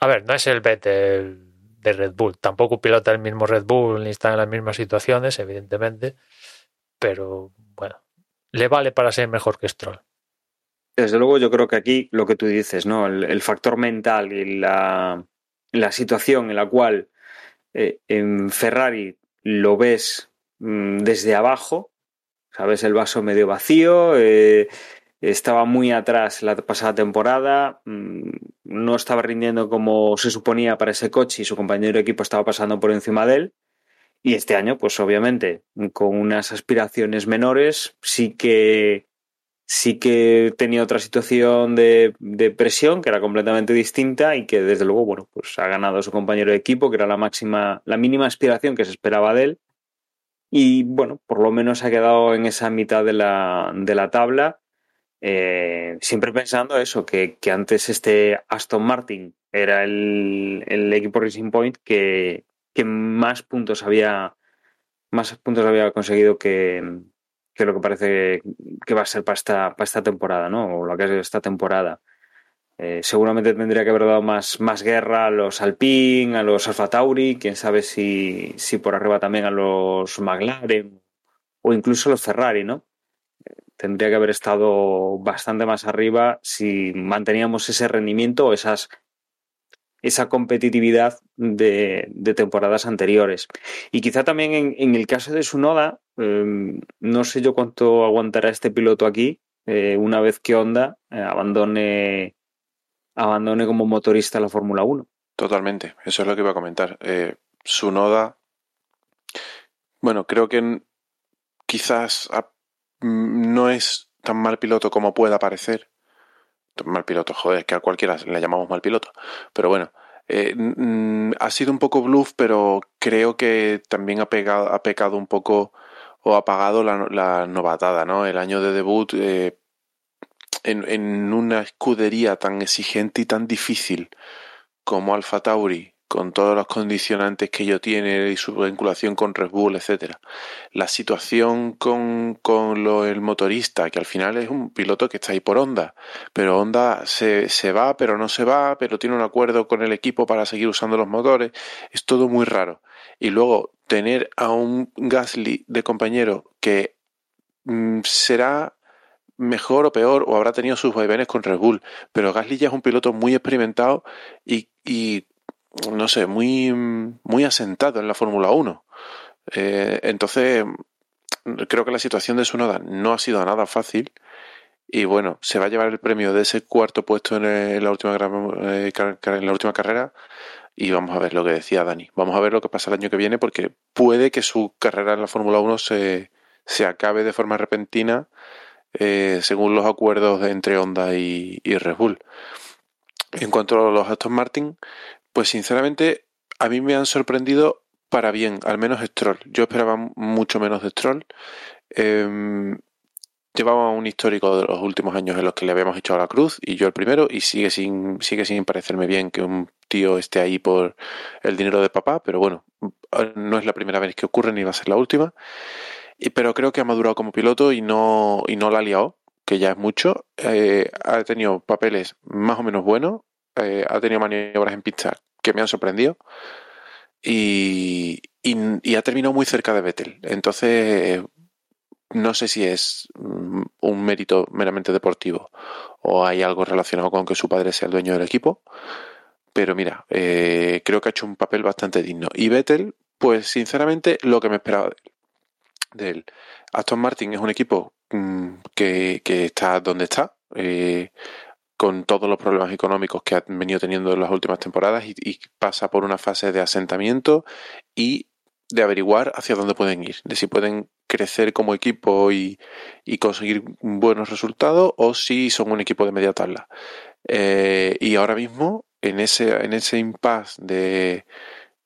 a ver, no es el Vettel de Red Bull, tampoco pilota el mismo Red Bull ni está en las mismas situaciones, evidentemente, pero bueno, le vale para ser mejor que Stroll. Desde luego, yo creo que aquí lo que tú dices, ¿no? El, factor mental y la, situación en la cual eh, en Ferrari lo ves mm, desde abajo, sabes, el vaso medio vacío, eh, estaba muy atrás la pasada temporada, mm, no estaba rindiendo como se suponía para ese coche y su compañero de equipo estaba pasando por encima de él. Y este año, pues obviamente, con unas aspiraciones menores, sí que sí que tenía otra situación de, presión que era completamente distinta y que desde luego, bueno, pues ha ganado a su compañero de equipo, que era la máxima, la mínima aspiración que se esperaba de él. Y bueno, por lo menos ha quedado en esa mitad de la, de la tabla. Eh, siempre pensando eso, que, que, antes este Aston Martin era el, el equipo Racing Point que, que más puntos había más puntos había conseguido que, lo que parece que va a ser para esta, para esta temporada, ¿no? O lo que es esta temporada. Eh, seguramente tendría que haber dado más, más guerra a los Alpine, a los Alfa Tauri, quién sabe si, si por arriba también a los McLaren o incluso a los Ferrari, ¿no? Eh, tendría que haber estado bastante más arriba si manteníamos ese rendimiento o esas esa competitividad de, temporadas anteriores. Y quizá también en, el caso de Sunoda, em, no sé yo cuánto aguantará este piloto aquí eh, una vez que Honda eh, abandone, abandone como motorista la Fórmula 1. Totalmente, eso es lo que iba a comentar. Eh, Sunoda, bueno, creo que quizás no es tan mal piloto como pueda parecer mal piloto, joder, que a cualquiera le llamamos mal piloto. Pero bueno, eh, ha sido un poco bluff, pero creo que también ha, pegado, ha pecado un poco o ha pagado la, novatada, ¿no? El año de debut, eh, en, en una escudería tan exigente y tan difícil como Alfa Tauri, con todos los condicionantes que ello tiene y su vinculación con Red Bull, etcétera. La situación con, con lo, el motorista, que al final es un piloto que está ahí por Honda, pero Honda se, se va, pero no se va, pero tiene un acuerdo con el equipo para seguir usando los motores, es todo muy raro. Y luego tener a un Gasly de compañero que mm, será mejor o peor o habrá tenido sus vaivenes con Red Bull, pero Gasly ya es un piloto muy experimentado y, no sé, muy, muy asentado en la Fórmula 1. Eh, entonces, creo que la situación de Sunoda no ha sido nada fácil. Y bueno, se va a llevar el premio de ese cuarto puesto en la, última, eh, en la última carrera. Y vamos a ver lo que decía Dani. Vamos a ver lo que pasa el año que viene, porque puede que su carrera en la Fórmula 1 se, se acabe de forma repentina eh, según los acuerdos entre Honda y, y, Red Bull. En cuanto a los Aston Martin, pues sinceramente a mí me han sorprendido para bien, al menos Stroll. Yo esperaba mucho menos de Stroll. Eh, llevaba un histórico de los últimos años en los que le habíamos echado la cruz y yo el primero y sigue sin sigue sin parecerme bien que un tío esté ahí por el dinero de papá, pero bueno, no es la primera vez que ocurre ni va a ser la última pero creo que ha madurado como piloto y no, y no la ha liado, que ya es mucho. Eh, ha tenido papeles más o menos buenos, eh, ha tenido maniobras en pista que me han sorprendido y, y, y, ha terminado muy cerca de Vettel. Entonces, no sé si es mm, un mérito meramente deportivo o hay algo relacionado con que su padre sea el dueño del equipo. Pero mira, eh, creo que ha hecho un papel bastante digno. Y Vettel, pues sinceramente, lo que me esperaba de él Aston Martin es un equipo mmm, que, que, está donde está, eh, con todos los problemas económicos que ha venido teniendo en las últimas temporadas y, y, pasa por una fase de asentamiento y de averiguar hacia dónde pueden ir, de si pueden crecer como equipo y, y conseguir buenos resultados o si son un equipo de media tabla. Eh, y ahora mismo, en ese, en ese impasse de,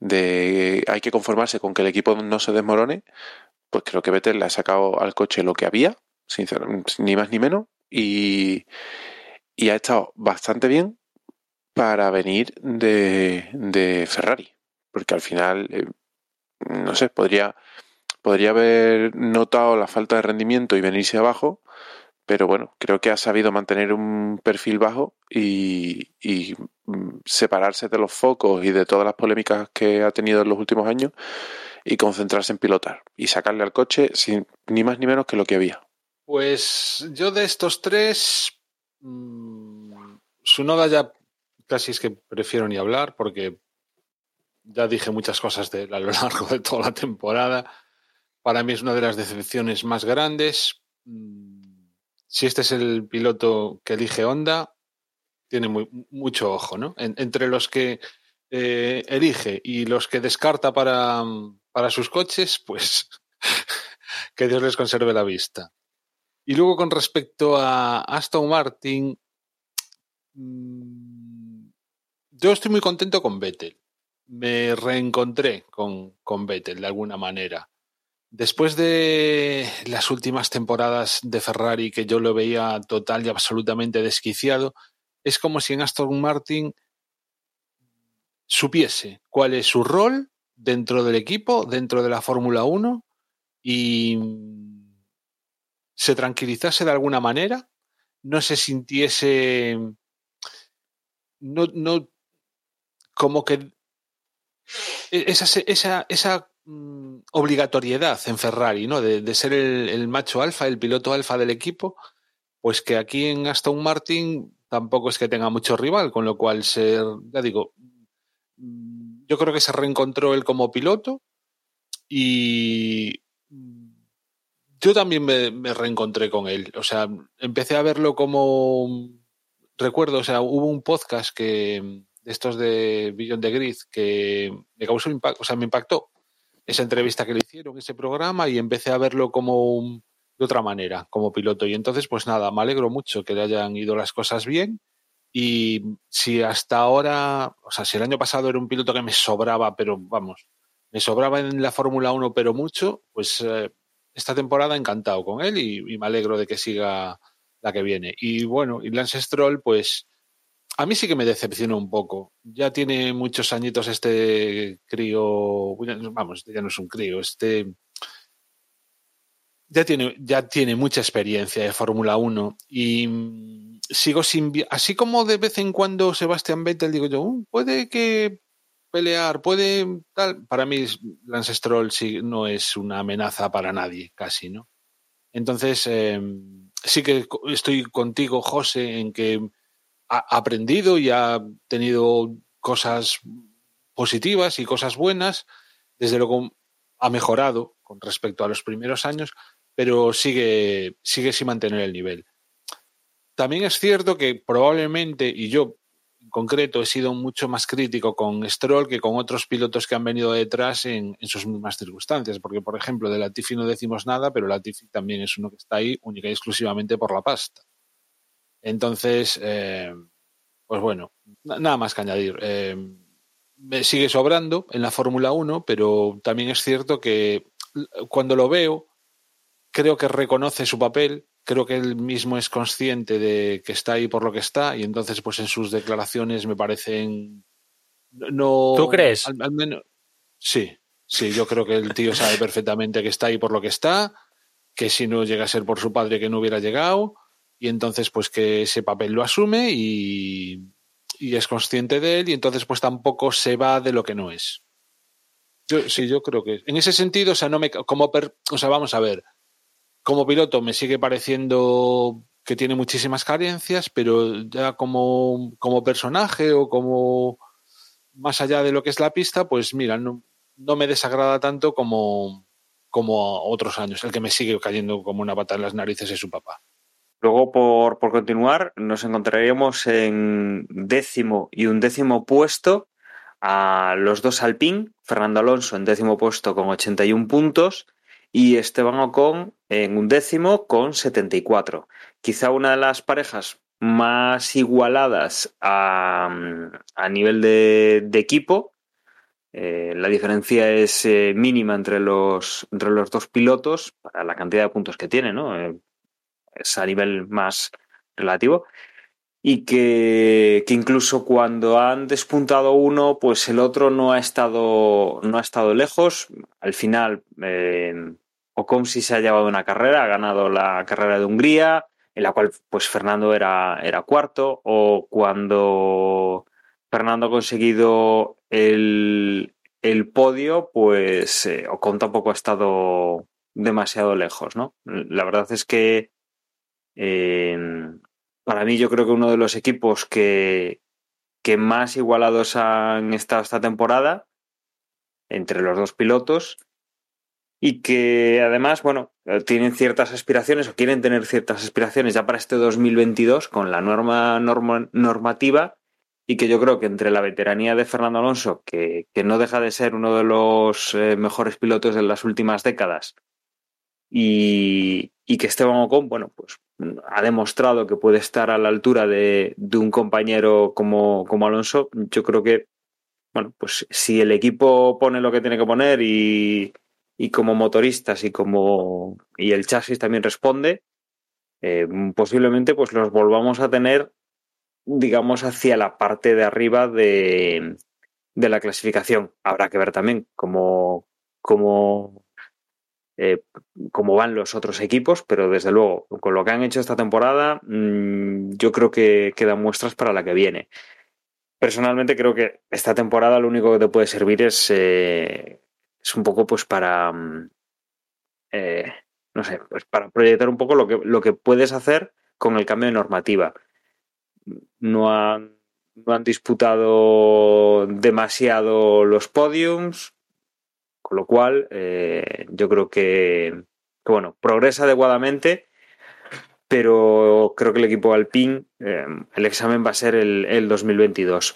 de hay que conformarse con que el equipo no se desmorone, pues creo que Vettel le ha sacado al coche lo que había, sinceramente, ni más ni menos, y, y ha estado bastante bien para venir de, de Ferrari, porque al final, eh, no sé, podría, podría haber notado la falta de rendimiento y venirse abajo, pero bueno, creo que ha sabido mantener un perfil bajo y, y, separarse de los focos y de todas las polémicas que ha tenido en los últimos años y concentrarse en pilotar y sacarle al coche sin ni más ni menos que lo que había. Pues yo de estos tres, mmm, su noda ya casi es que prefiero ni hablar porque ya dije muchas cosas de él a lo largo de toda la temporada. Para mí es una de las decepciones más grandes. Si este es el piloto que elige Honda, tiene muy, mucho ojo, ¿no? En, entre los que eh, elige y los que descarta para, para sus coches, pues que Dios les conserve la vista. Y luego con respecto a Aston Martin, mmm, yo estoy muy contento con Vettel. Me reencontré con, con Vettel de alguna manera. Después de las últimas temporadas de Ferrari, que yo lo veía total y absolutamente desquiciado, es como si en Aston Martin supiese cuál es su rol dentro del equipo, dentro de la Fórmula 1 y se tranquilizase de alguna manera, no se sintiese, no, no, como que esa, esa, esa mm, obligatoriedad en Ferrari, ¿no? De, ser el, macho alfa, el piloto alfa del equipo, pues que aquí en Aston Martin tampoco es que tenga mucho rival, con lo cual ser, ya digo, yo creo que se reencontró él como piloto y yo también me, me, reencontré con él. O sea, empecé a verlo como recuerdo, o sea, hubo un podcast que de estos de Billion de Grid que me causó impacto, o sea, me impactó esa entrevista que le hicieron, ese programa, y empecé a verlo como de otra manera, como piloto. Y entonces, pues nada, me alegro mucho que le hayan ido las cosas bien y si hasta ahora, o sea, si el año pasado era un piloto que me sobraba, pero vamos, me sobraba en la Fórmula 1, pero mucho, pues eh, esta temporada encantado con él y, me alegro de que siga la que viene. Y bueno, y Lance Stroll, pues a mí sí que me decepciona un poco. Ya tiene muchos añitos este crío, vamos, ya no es un crío, este ya tiene, ya tiene mucha experiencia de Fórmula 1 y mm, sigo sin así como de vez en cuando Sebastián Vettel digo yo, uh, puede que pelear, puede tal, para mí Lance Stroll sí, no es una amenaza para nadie, casi, ¿no? Entonces, em, sí que estoy contigo, José, en que ha aprendido y ha tenido cosas positivas y cosas buenas. Desde luego ha mejorado con respecto a los primeros años, pero sigue, sigue sin mantener el nivel. También es cierto que probablemente, y yo en concreto he sido mucho más crítico con Stroll que con otros pilotos que han venido detrás en, sus mismas circunstancias, porque por ejemplo de Latifi no decimos nada, pero Latifi también es uno que está ahí única y exclusivamente por la pasta. Entonces, eh, pues bueno, nada más que añadir. Eh, me sigue sobrando en la Fórmula 1, pero también es cierto que cuando lo veo, creo que reconoce su papel, creo que él mismo es consciente de que está ahí por lo que está, y entonces, pues en sus declaraciones me parecen. No, ¿Tú crees? Al, menos. Sí, sí, yo creo que el tío sabe perfectamente que está ahí por lo que está, que si no llega a ser por su padre que no hubiera llegado y entonces pues que ese papel lo asume y, y, es consciente de él y entonces pues tampoco se va de lo que no es. Yo, sí, yo creo que en ese sentido, o sea, no me como o sea, vamos a ver, como piloto me sigue pareciendo que tiene muchísimas carencias, pero ya como, como personaje o como más allá de lo que es la pista, pues mira, no, no me desagrada tanto como, como otros años. El que me sigue cayendo como una pata en las narices es su papá. Luego, por, por continuar, nos encontraríamos en décimo y un décimo puesto a los dos Alpine, Fernando Alonso en décimo puesto con 81 puntos y Esteban Ocon en un décimo con 74. Quizá una de las parejas más igualadas a, a nivel de, equipo. Eh, la diferencia es eh, mínima entre los, entre los dos pilotos para la cantidad de puntos que tienen, ¿no? Eh, a nivel más relativo, y que, que, incluso cuando han despuntado uno, pues el otro no ha estado, no ha estado lejos. Al final, eh, Ocon sí se ha llevado una carrera, ha ganado la carrera de Hungría, en la cual pues Fernando era, era cuarto, o cuando Fernando ha conseguido el, el podio, pues eh, Ocon tampoco ha estado demasiado lejos, ¿no? La verdad es que eh, para mí yo creo que uno de los equipos que, que más igualados han estado esta temporada entre los dos pilotos y que además, bueno, tienen ciertas aspiraciones o quieren tener ciertas aspiraciones ya para este 2022 con la norma, norma normativa y que yo creo que entre la veteranía de Fernando Alonso, que, que no deja de ser uno de los eh, mejores pilotos de las últimas décadas, y, y que Esteban Ocon, bueno, pues ha demostrado que puede estar a la altura de, de un compañero como, como, Alonso, yo creo que, bueno, pues si el equipo pone lo que tiene que poner y, y como motoristas y como y el chasis también responde, eh, posiblemente pues los volvamos a tener, digamos, hacia la parte de arriba de, de la clasificación. Habrá que ver también cómo, cómo eh, cómo van los otros equipos, pero desde luego, con lo que han hecho esta temporada, mmm, yo creo que quedan muestras para la que viene. Personalmente creo que esta temporada lo único que te puede servir es, eh, es un poco pues para, eh, no sé, pues para proyectar un poco lo que, lo que puedes hacer con el cambio de normativa. No han, no han disputado demasiado los podiums, con lo cual, eh, yo creo que, bueno, progresa adecuadamente, pero creo que el equipo Alpine, eh, el examen va a ser el, el, 2022.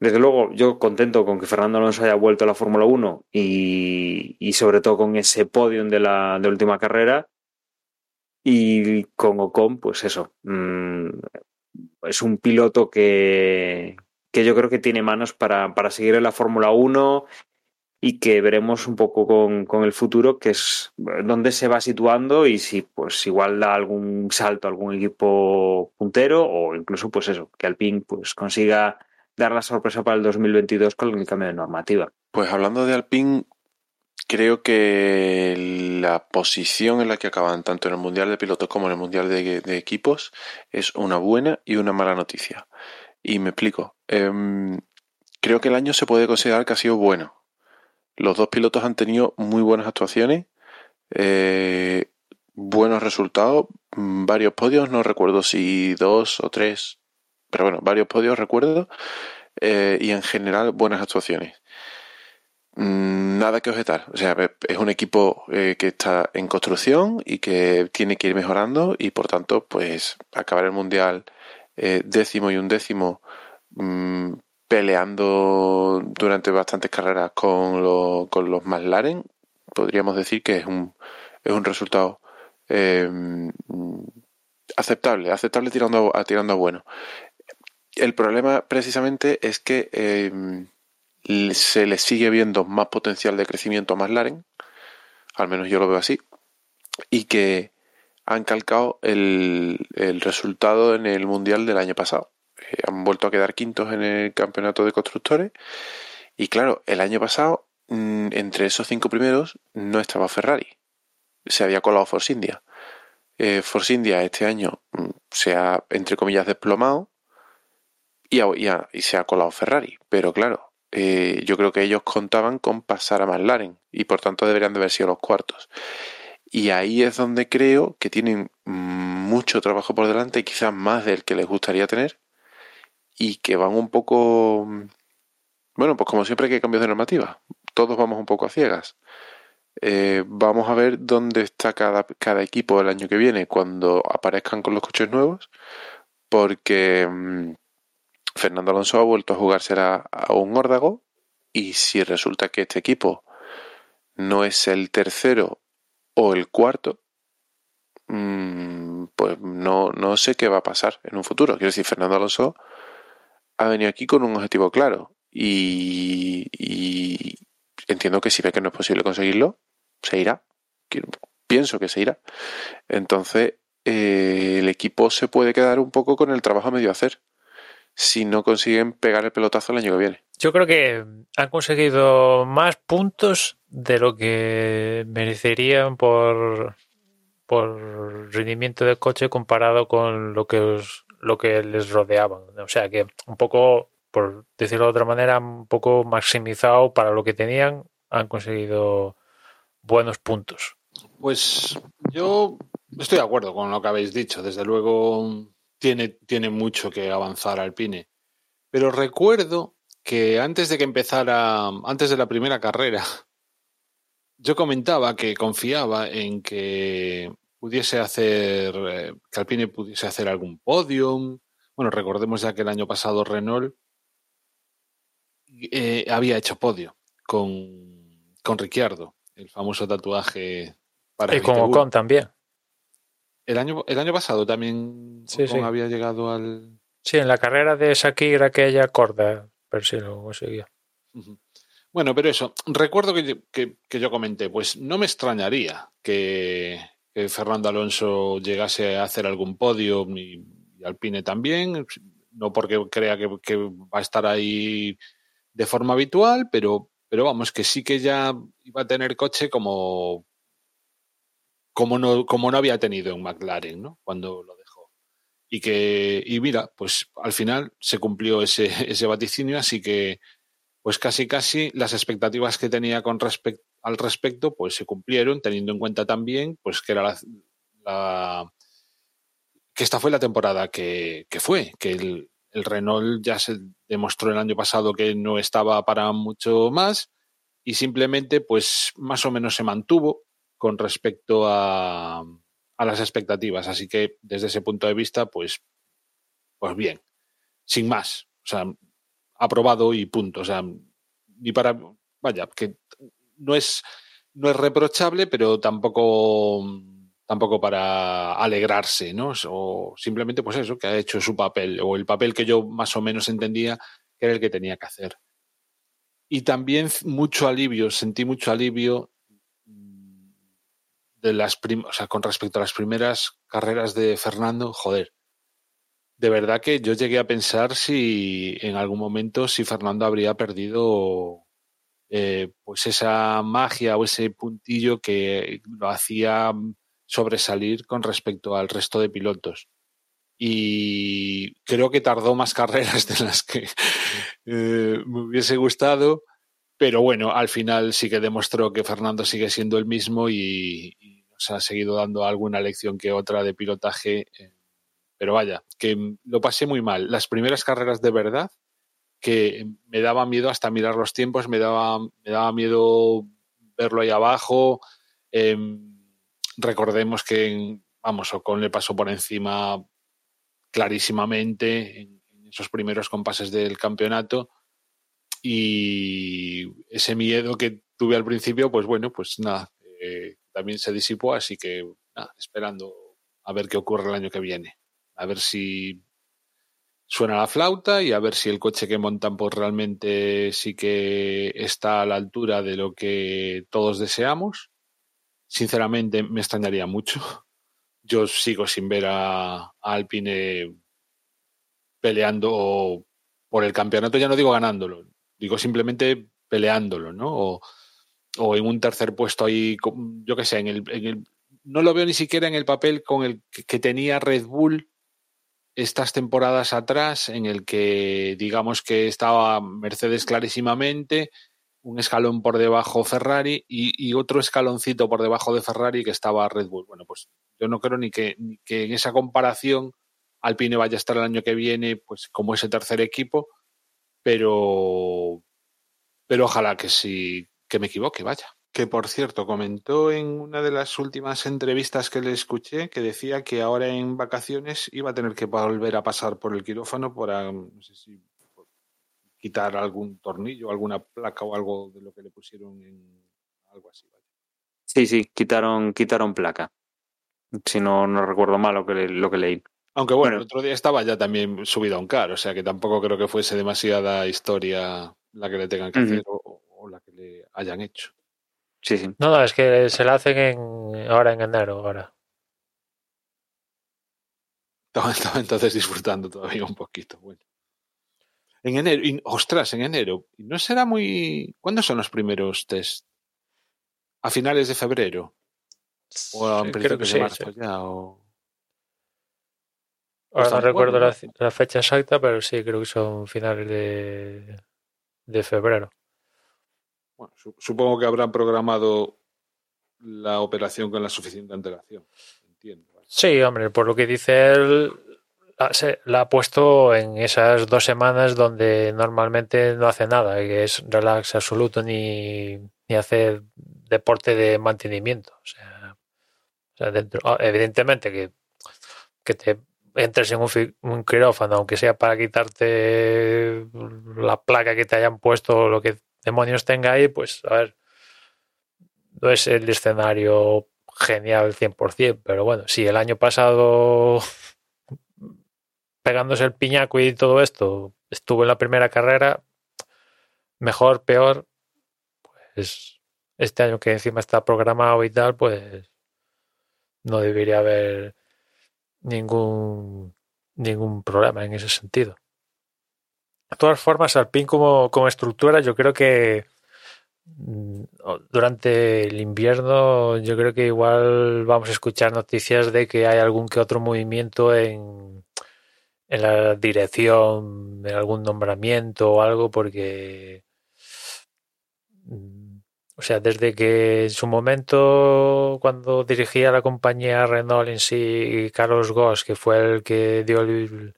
Desde luego, yo contento con que Fernando Alonso haya vuelto a la Fórmula 1 y, y, sobre todo con ese podium de la de última carrera. Y con Ocon, pues eso, mmm, es un piloto que, que yo creo que tiene manos para, para seguir en la Fórmula 1 y que veremos un poco con, con, el futuro, que es dónde se va situando y si pues igual da algún salto a algún equipo puntero o incluso pues eso, que Alpine pues consiga dar la sorpresa para el 2022 con el cambio de normativa. Pues hablando de Alpine, creo que la posición en la que acaban tanto en el Mundial de Pilotos como en el Mundial de, Equipos es una buena y una mala noticia. Y me explico. Eh, creo que el año se puede considerar que ha sido bueno los dos pilotos han tenido muy buenas actuaciones, eh, buenos resultados, mm, varios podios, no recuerdo si dos o tres, pero bueno, varios podios recuerdo, eh, y en general buenas actuaciones. Mm, nada que objetar, o sea, es un equipo eh, que está en construcción y que tiene que ir mejorando y por tanto, pues acabar el mundial décimo y un décimo mm, peleando durante bastantes carreras con, lo, con los McLaren, podríamos decir que es un, es un resultado eh, aceptable, aceptable tirando a, tirando a bueno. El problema precisamente es que eh, se le sigue viendo más potencial de crecimiento a McLaren, al menos yo lo veo así, y que han calcado el, el resultado en el Mundial del año pasado. Eh, han vuelto a quedar quintos en el campeonato de constructores. Y claro, el año pasado, mm, entre esos cinco primeros, no estaba Ferrari. Se había colado Force India. Eh, Force India este año mm, se ha, entre comillas, desplomado y, se ha colado Ferrari. Pero claro, eh, yo creo que ellos contaban con pasar a McLaren y por tanto deberían de haber sido los cuartos. Y ahí es donde creo que tienen mm, mucho trabajo por delante, quizás más del que les gustaría tener, y que van un poco, bueno, pues como siempre que hay cambios de normativa, todos vamos un poco a ciegas. Eh, vamos a ver dónde está cada, cada, equipo el año que viene cuando aparezcan con los coches nuevos, porque mm, Fernando Alonso ha vuelto a jugársela a un órdago y si resulta que este equipo no es el tercero o el cuarto, mmm, pues no, no sé qué va a pasar en un futuro. Quiero decir, Fernando Alonso ha venido aquí con un objetivo claro y, entiendo que si ve que no es posible conseguirlo, se irá. Pienso que se irá. Entonces, eh, el equipo se puede quedar un poco con el trabajo medio hacer si no consiguen pegar el pelotazo el año que viene. Yo creo que han conseguido más puntos de lo que merecerían por, por rendimiento del coche comparado con lo que os, lo que les rodeaba. O sea que un poco, por decirlo de otra manera, un poco maximizado para lo que tenían, han conseguido buenos puntos. Pues yo estoy de acuerdo con lo que habéis dicho. Desde luego tiene, tiene mucho que avanzar Alpine. Pero recuerdo que antes de que empezara, antes de la primera carrera, yo comentaba que confiaba en que pudiese hacer, eh, que Alpine pudiese hacer algún podium. Bueno, recordemos ya que el año pasado Renault eh, había hecho podio con, con Ricciardo, el famoso tatuaje para Y con Ocon también. El año, el año pasado también sí, Ocon había llegado al. Sí, en la carrera de Shakira que ella corda, pero sí lo conseguía. Bueno, pero eso, recuerdo que, que, yo comenté, pues no me extrañaría que, Fernando Alonso llegase a hacer algún podio y, Alpine también, no porque crea que, va a estar ahí de forma habitual, pero, pero vamos, que sí que ya iba a tener coche como, como, no, como no había tenido en McLaren, ¿no? Cuando lo dejó. Y que, y mira, pues al final se cumplió ese, ese vaticinio, así que pues casi casi las expectativas que tenía con respecto al respecto, pues se cumplieron, teniendo en cuenta también, pues que era la, que esta fue la temporada que, fue, que el, el, Renault ya se demostró el año pasado que no estaba para mucho más y simplemente, pues más o menos se mantuvo con respecto a, a las expectativas. Así que desde ese punto de vista, pues, pues bien, sin más. O sea, aprobado y punto. O sea, ni para, vaya, que no es, no es reprochable, pero tampoco, tampoco para alegrarse, ¿no? O simplemente, pues eso, que ha hecho su papel, o el papel que yo más o menos entendía que era el que tenía que hacer. Y también mucho alivio, sentí mucho alivio mm, de las con respecto a las primeras carreras de Fernando, joder. De verdad que yo llegué a pensar si en algún momento si Fernando habría perdido eh, pues esa magia o ese puntillo que lo hacía sobresalir con respecto al resto de pilotos. Y creo que tardó más carreras de las que eh, me hubiese gustado, pero bueno, al final sí que demostró que Fernando sigue siendo el mismo y, y nos ha seguido dando alguna lección que otra de pilotaje. Eh, pero vaya, que lo pasé muy mal. Las primeras carreras de verdad, que me daba miedo hasta mirar los tiempos, me daba, me daba miedo verlo ahí abajo. Eh, recordemos que, vamos, Ocon le pasó por encima clarísimamente en, en esos primeros compases del campeonato y ese miedo que tuve al principio, pues bueno, pues nada, eh, también se disipó, así que nada, esperando a ver qué ocurre el año que viene. A ver si suena la flauta y a ver si el coche que montan pues realmente sí que está a la altura de lo que todos deseamos. Sinceramente me extrañaría mucho. Yo sigo sin ver a, Alpine peleando por el campeonato, ya no digo ganándolo, digo simplemente peleándolo, ¿no? O, en un tercer puesto ahí, yo qué sé, en el, en el, no lo veo ni siquiera en el papel con el que tenía Red Bull estas temporadas atrás, en el que digamos que estaba Mercedes clarísimamente, un escalón por debajo Ferrari y, otro escaloncito por debajo de Ferrari que estaba Red Bull. Bueno, pues yo no creo ni que, que en esa comparación Alpine vaya a estar el año que viene, pues como ese tercer equipo, pero, pero ojalá que sí, que me equivoque, vaya. Que por cierto, comentó en una de las últimas entrevistas que le escuché que decía que ahora en vacaciones iba a tener que volver a pasar por el quirófano para, no sé si, por quitar algún tornillo, alguna placa o algo de lo que le pusieron en algo así. Sí, sí, quitaron, quitaron placa. Si no, no recuerdo mal lo que, lo que leí. Aunque bueno, el otro día estaba ya también subido a un car, o sea que tampoco creo que fuese demasiada historia la que le tengan que hacer o, o, la que le hayan hecho. Sí, sí. No, no, es que se la hacen en, ahora en enero, ahora. Entonces disfrutando todavía un poquito. Bueno. En enero, y, ostras, en enero. ¿No será muy. ¿Cuándo son los primeros test? ¿A finales de febrero? ¿O a Sí, principios creo que de sí, marzo sí. ya? O... Ahora no recuerdo la, la fecha exacta, pero sí, creo que son finales de, de febrero. Bueno, su- supongo que habrán programado la operación con la suficiente antelación. Entiendo. Sí, hombre, por lo que dice él, la, ha puesto en esas dos semanas donde normalmente no hace nada, que es relax absoluto ni, ni hace deporte de mantenimiento. O sea, ah, evidentemente que, que te entres en un, un quirófano, aunque sea para quitarte la placa que te hayan puesto o lo que demonios tenga ahí, pues a ver, no es el escenario genial 100%, pero bueno, si el año pasado pegándose el piñaco y todo esto estuvo en la primera carrera, mejor, peor, pues este año que encima está programado y tal, pues no debería haber ningún ningún problema en ese sentido. De todas formas, Alpine como, como estructura, yo creo que mm, durante el invierno, yo creo que igual vamos a escuchar noticias de que hay algún que otro movimiento en, en la dirección, en algún nombramiento o algo, porque mm, o sea, desde que en su momento, cuando dirigía la compañía Renault en sí, Carlos Goss, que fue el que dio el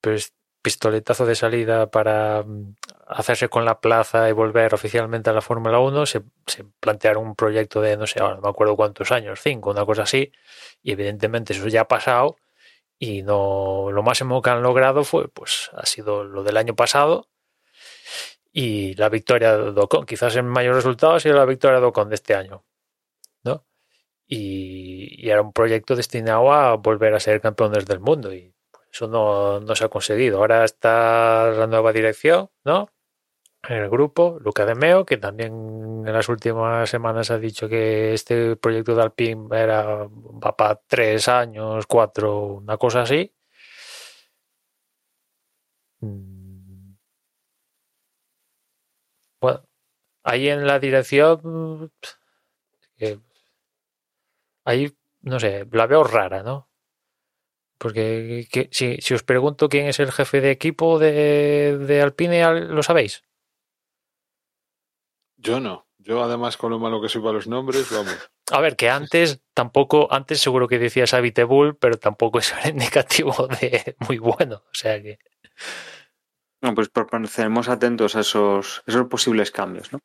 pues, pistoletazo de salida para mm, hacerse con la plaza y volver oficialmente a la Fórmula 1, se, se, plantearon un proyecto de, no sé, ahora no me acuerdo cuántos años, cinco, una cosa así, y evidentemente eso ya ha pasado y no lo máximo que han logrado fue, pues, ha sido lo del año pasado y la victoria de Ocon. Quizás el mayor resultado ha sido la victoria de Ocon de este año, ¿no? Y, y, era un proyecto destinado a volver a ser campeones del mundo y eso no, no, se ha conseguido. Ahora está la nueva dirección, ¿no? en el grupo, Luca de Meo, que también en las últimas semanas ha dicho que este proyecto de Alpine era va para tres años, cuatro, una cosa así. Mm. Bueno, ahí en la dirección, ahí, no sé, la veo rara, ¿no? Porque que, si, si, os pregunto quién es el jefe de equipo de, de Alpine, ¿lo sabéis? Yo no. Yo además con lo malo que soy para los nombres, vamos. A ver, que antes tampoco, antes seguro que decías Bull, pero tampoco es un indicativo de muy bueno. O sea que. No, pues permaneceremos atentos a esos, esos posibles cambios, ¿no?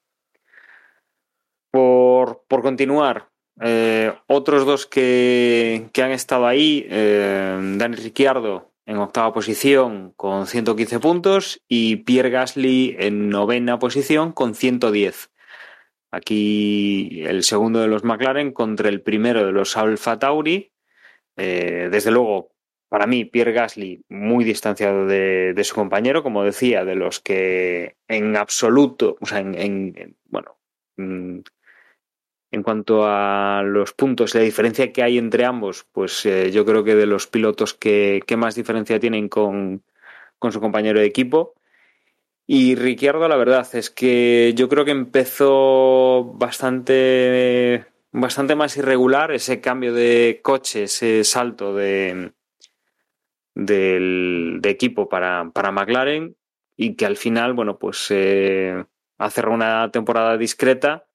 Por, por continuar, eh, otros dos que, que, han estado ahí, eh, Dani Ricciardo en octava posición con 115 puntos y Pierre Gasly en novena posición con 110. Aquí el segundo de los McLaren contra el primero de los Alfa Tauri. Eh, desde luego, para mí, Pierre Gasly muy distanciado de, de, su compañero, como decía, de los que en absoluto, o sea, en, en bueno, mm, en cuanto a los puntos, la diferencia que hay entre ambos, pues eh, yo creo que de los pilotos que, que más diferencia tienen con, con, su compañero de equipo. Y Ricciardo, la verdad es que yo creo que empezó bastante, bastante más irregular ese cambio de coche, ese salto de, de equipo para, para McLaren y que al final, bueno, pues eh, ha cerrado una temporada discreta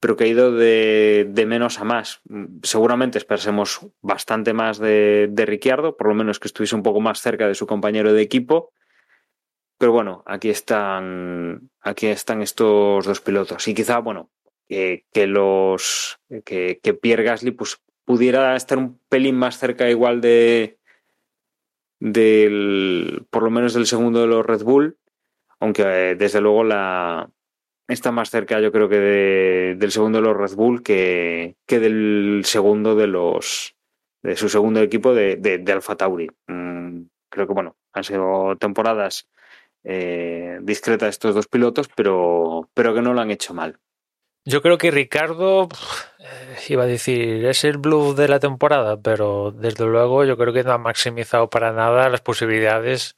pero que ha ido de, de, menos a más. Seguramente esperásemos bastante más de, de Ricciardo, por lo menos que estuviese un poco más cerca de su compañero de equipo. Pero bueno, aquí están, aquí están estos dos pilotos. Y quizá, bueno, que, que los que, que, Pierre Gasly pues, pudiera estar un pelín más cerca igual de del por lo menos del segundo de los Red Bull, aunque desde luego la, está más cerca, yo creo que de, del segundo de los Red Bull que, que, del segundo de los de su segundo equipo de, de, Alfa Tauri. Mm, creo que bueno, han sido temporadas eh, discretas estos dos pilotos, pero, pero que no lo han hecho mal. Yo creo que Ricardo eh, iba a decir es el blue de la temporada, pero desde luego yo creo que no ha maximizado para nada las posibilidades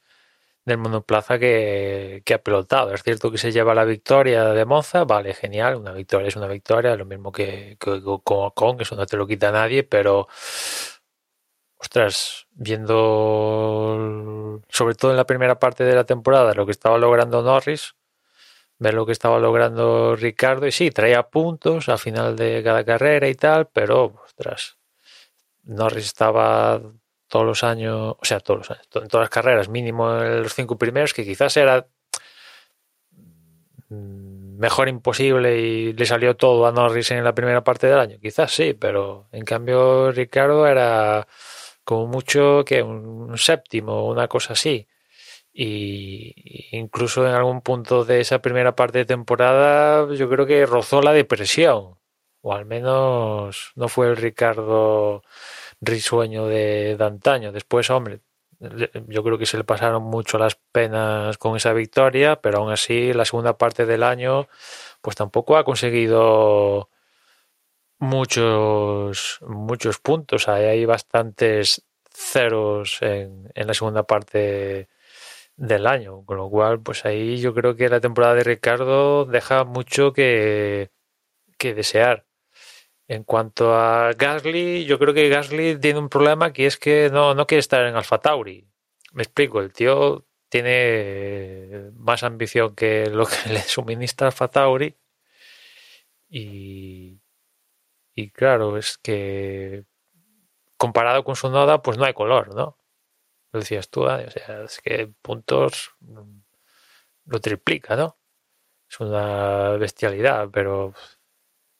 del monoplaza que, que, ha pilotado. Es cierto que se lleva la victoria de Monza, vale, genial, una victoria es una victoria, lo mismo que, que con Ocon, eso no te lo quita nadie, pero ostras, viendo sobre todo en la primera parte de la temporada lo que estaba logrando Norris, ver lo que estaba logrando Ricardo, y sí, traía puntos al final de cada carrera y tal, pero ostras, Norris estaba todos los años, o sea, todos los años, en todas las carreras, mínimo en los cinco primeros, que quizás era mejor imposible y le salió todo a Norris en la primera parte del año. Quizás sí, pero en cambio Ricardo era como mucho que un séptimo, una cosa así. Y incluso en algún punto de esa primera parte de temporada yo creo que rozó la depresión. O al menos no fue el Ricardo risueño de, de antaño. Después, hombre, yo creo que se le pasaron mucho las penas con esa victoria, pero aún así la segunda parte del año pues tampoco ha conseguido muchos muchos puntos. Hay, hay bastantes ceros en, en, la segunda parte del año, con lo cual pues ahí yo creo que la temporada de Ricardo deja mucho que, que desear. En cuanto a Gasly, yo creo que Gasly tiene un problema que es que no, no quiere estar en Alfa Tauri. Me explico, el tío tiene más ambición que lo que le suministra Alfa Tauri. Y, y claro, es que comparado con su noda, pues no hay color, ¿no? Lo decías tú, ¿eh? o sea, es que puntos lo triplica, ¿no? Es una bestialidad, pero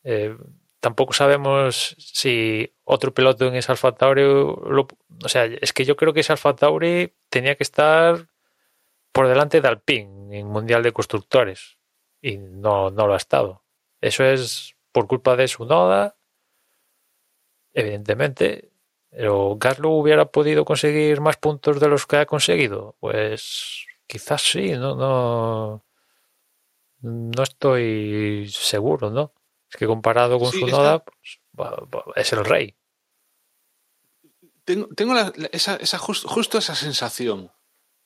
eh, tampoco sabemos si otro piloto en ese Alfa Tauri, lo, o sea, es que yo creo que ese Alfa Tauri tenía que estar por delante de Alpine en Mundial de Constructores y no, no lo ha estado. Eso es por culpa de su noda, evidentemente. Pero Gaslo hubiera podido conseguir más puntos de los que ha conseguido. Pues quizás sí, no, no, no estoy seguro, ¿no? Es que comparado con Sí, su está- Noda, pues, es el rey. Tengo, tengo la- esa, esa jus- justo esa sensación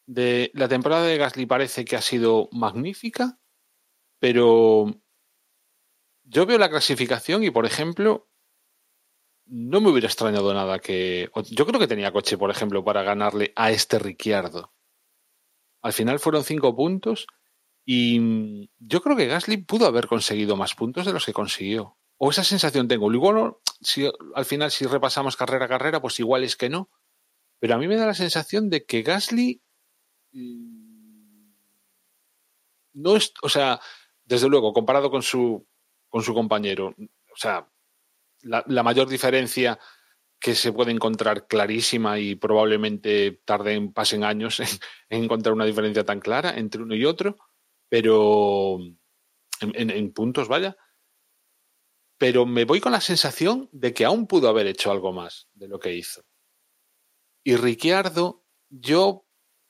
de la temporada de Gasly parece que ha sido magnífica, pero yo veo la clasificación y, por ejemplo, no me hubiera extrañado nada que... Yo creo que tenía coche, por ejemplo, para ganarle a este Ricciardo. Al final fueron cinco puntos y mm, yo creo que Gasly pudo haber conseguido más puntos de los que consiguió. O esa sensación tengo. Luego, si, al final, si repasamos carrera a carrera, pues igual es que no. Pero a mí me da la sensación de que Gasly mm, no es, o sea, desde luego, comparado con su, con su compañero, o sea, la, mayor diferencia que se puede encontrar clarísima y probablemente tarden, pasen años en encontrar una diferencia tan clara entre uno y otro, pero en, puntos, vaya. Pero me voy con la sensación de que aún pudo haber hecho algo más de lo que hizo. Y Ricciardo, yo,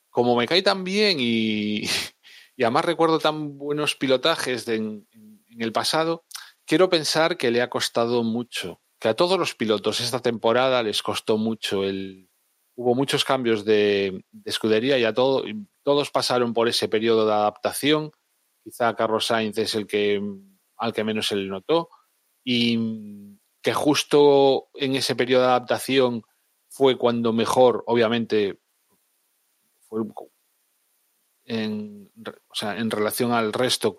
como me cae tan bien y, y además recuerdo tan buenos pilotajes en, en el pasado, quiero pensar que le ha costado mucho, que a todos los pilotos esta temporada les costó mucho el... Hubo muchos cambios de, de escudería y a todo, todos pasaron por ese periodo de adaptación. Quizá Carlos Sainz es el que al que menos se le notó y que justo en ese periodo de adaptación fue cuando mejor, obviamente, fue en, o sea, en relación al resto,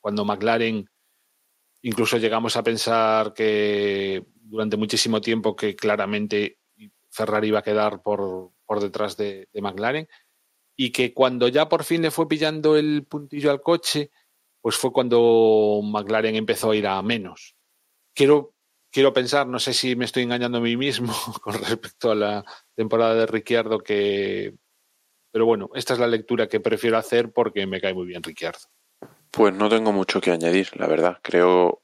cuando McLaren incluso llegamos a pensar que durante muchísimo tiempo que claramente Ferrari iba a quedar por, detrás de, de McLaren y que cuando ya por fin le fue pillando el puntillo al coche, pues fue cuando McLaren empezó a ir a menos. Quiero, quiero pensar, no sé si me estoy engañando a mí mismo con respecto a la temporada de Ricciardo, que, pero bueno, esta es la lectura que prefiero hacer porque me cae muy bien Ricciardo. Pues no tengo mucho que añadir, la verdad. Creo,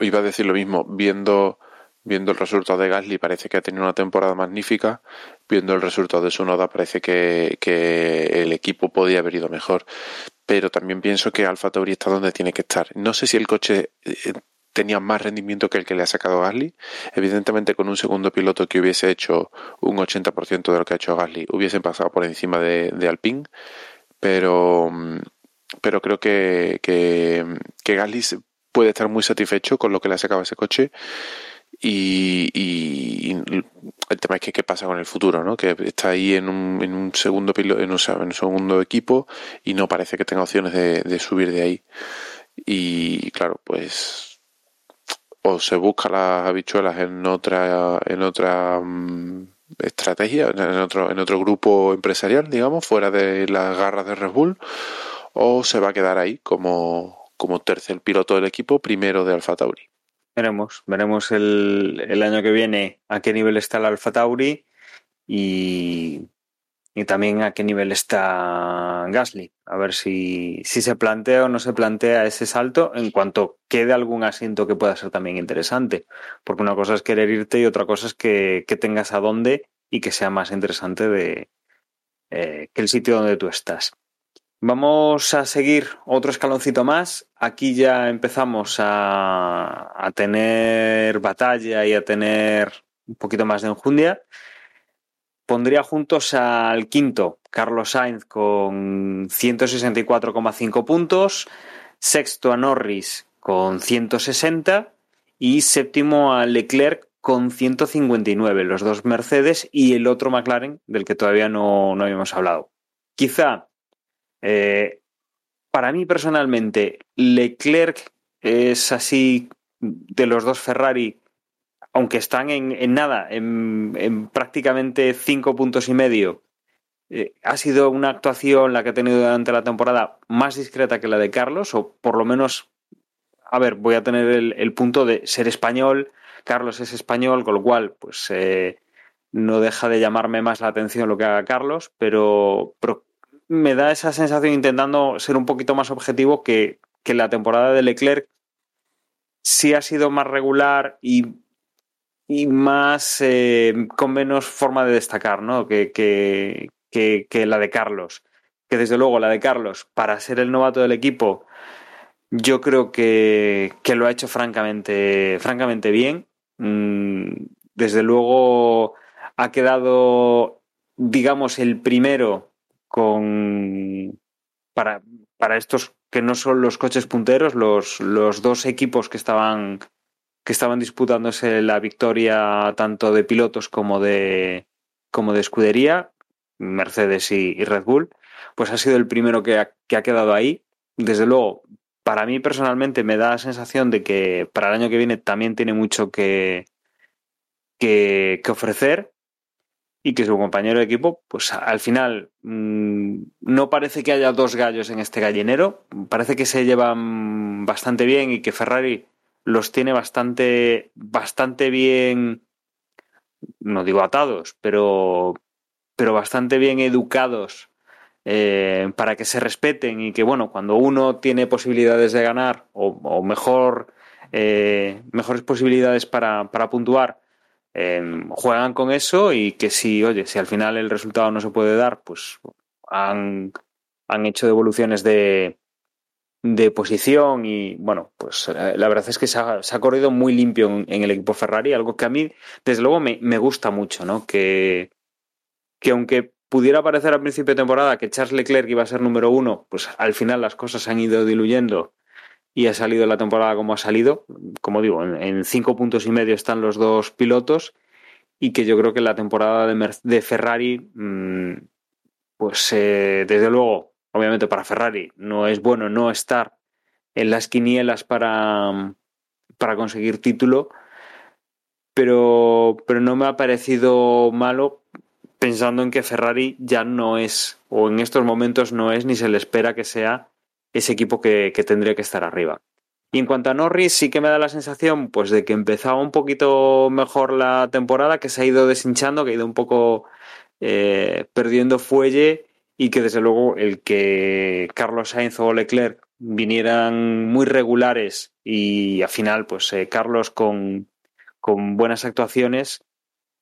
iba a decir lo mismo, viendo, viendo el resultado de Gasly parece que ha tenido una temporada magnífica, viendo el resultado de Sunoda parece que, el equipo podía haber ido mejor, pero también pienso que Alfa Tauri está donde tiene que estar. No sé si el coche eh, tenía más rendimiento que el que le ha sacado Gasly, evidentemente con un segundo piloto que hubiese hecho un 80% de lo que ha hecho Gasly, hubiesen pasado por encima de, Alpine, pero... mm, pero creo que, que, Gasly puede estar muy satisfecho con lo que le ha sacado ese coche y, el tema es que qué pasa con el futuro, ¿no? Que está ahí en un, en un segundo pilo- en un segundo equipo y no parece que tenga opciones de, de subir de ahí. Y claro, pues o se busca las habichuelas en otra en otra mm, estrategia, en otro en otro grupo empresarial, digamos, fuera de las garras de Red Bull, o se va a quedar ahí como como tercer piloto del equipo, primero de Alfa Tauri. Veremos, veremos el, el año que viene a qué nivel está el Alfa Tauri y, y también a qué nivel está Gasly. A ver si, si se plantea o no se plantea ese salto en cuanto quede algún asiento que pueda ser también interesante. Porque una cosa es querer irte y otra cosa es que, que tengas a dónde y que sea más interesante de, eh, que el sitio donde tú estás. Vamos a seguir otro escaloncito más. Aquí ya empezamos a, a tener batalla y a tener un poquito más de enjundia. Pondría juntos al quinto, Carlos Sainz, con 164,5 puntos. Sexto a Norris con 160. Y séptimo a Leclerc con 159. Los dos Mercedes y el otro McLaren, del que todavía no, no habíamos hablado. Quizá eh, para mí personalmente, Leclerc es así de los dos Ferrari, aunque están en, nada, en, en, prácticamente cinco puntos y medio. Eh, ha sido una actuación la que ha tenido durante la temporada más discreta que la de Carlos, o por lo menos, a ver, voy a tener el, punto de ser español. Carlos es español, con lo cual, pues eh, no deja de llamarme más la atención lo que haga Carlos, pero me da esa sensación intentando ser un poquito más objetivo que, que la temporada de Leclerc sí ha sido más regular y, y más eh, con menos forma de destacar, ¿no? Que, que, que, que, la de Carlos. que desde luego la de Carlos, para ser el novato del equipo, yo creo que, que lo ha hecho francamente, francamente bien. Mm, desde luego ha quedado, digamos, el primero con para, para estos que no son los coches punteros, los, los dos equipos que estaban que estaban disputándose la victoria tanto de pilotos como de como de escudería, Mercedes y, Red Bull, pues ha sido el primero que ha, que ha quedado ahí. Desde luego, para mí personalmente me da la sensación de que para el año que viene también tiene mucho que, que, que ofrecer y que su compañero de equipo, pues al final mmm, no parece que haya dos gallos en este gallinero, parece que se llevan bastante bien y que Ferrari los tiene bastante, bastante bien, no digo atados, pero, pero bastante bien educados eh, para que se respeten y que, bueno, cuando uno tiene posibilidades de ganar o, o mejor, eh, mejores posibilidades para, para puntuar, eh, juegan con eso y que si, oye, si al final el resultado no se puede dar, pues han, han hecho devoluciones de, de posición y bueno, pues eh, la verdad es que se ha, corrido muy limpio en, en, el equipo Ferrari, algo que a mí desde luego me, me gusta mucho, ¿no? Que, que aunque pudiera parecer al principio de temporada que Charles Leclerc iba a ser número uno, pues al final las cosas se han ido diluyendo y ha salido la temporada como ha salido. Como digo, en, cinco puntos y medio están los dos pilotos y que yo creo que la temporada de, Ferrari, mmm, pues eh, desde luego, obviamente para Ferrari no es bueno no estar en las quinielas para, para conseguir título, pero, pero no me ha parecido malo pensando en que Ferrari ya no es, o en estos momentos no es, ni se le espera que sea ese equipo que, que, tendría que estar arriba. Y en cuanto a Norris, sí que me da la sensación pues de que empezaba un poquito mejor la temporada, que se ha ido deshinchando, que ha ido un poco eh, perdiendo fuelle y que desde luego el que Carlos Sainz o Leclerc vinieran muy regulares y al final pues eh, Carlos con, con, buenas actuaciones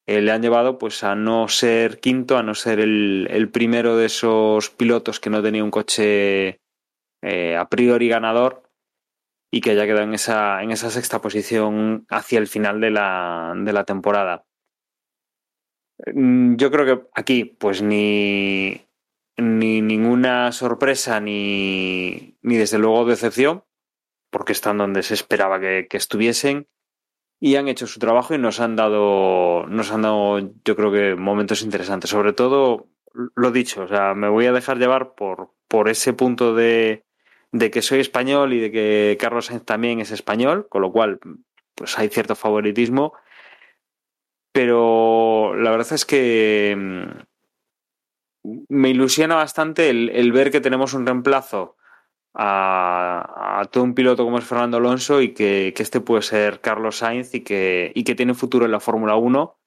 eh, le han llevado pues a no ser quinto, a no ser el, el primero de esos pilotos que no tenía un coche eh, a priori ganador y que haya quedado en esa, en esa sexta posición hacia el final de la, de la temporada. Mm, yo creo que aquí, pues ni, ni ninguna sorpresa ni, ni desde luego decepción, porque están donde se esperaba que, que, estuviesen y han hecho su trabajo y nos han dado, nos han dado, yo creo que momentos interesantes. Sobre todo, lo dicho, o sea, me voy a dejar llevar por, por ese punto de, de que soy español y de que Carlos Sainz también es español, con lo cual pues hay cierto favoritismo. Pero la verdad es que mm, me ilusiona bastante el, ver que tenemos un reemplazo a, a, todo un piloto como es Fernando Alonso y que, este puede ser Carlos Sainz y que, y que tiene futuro en la Fórmula 1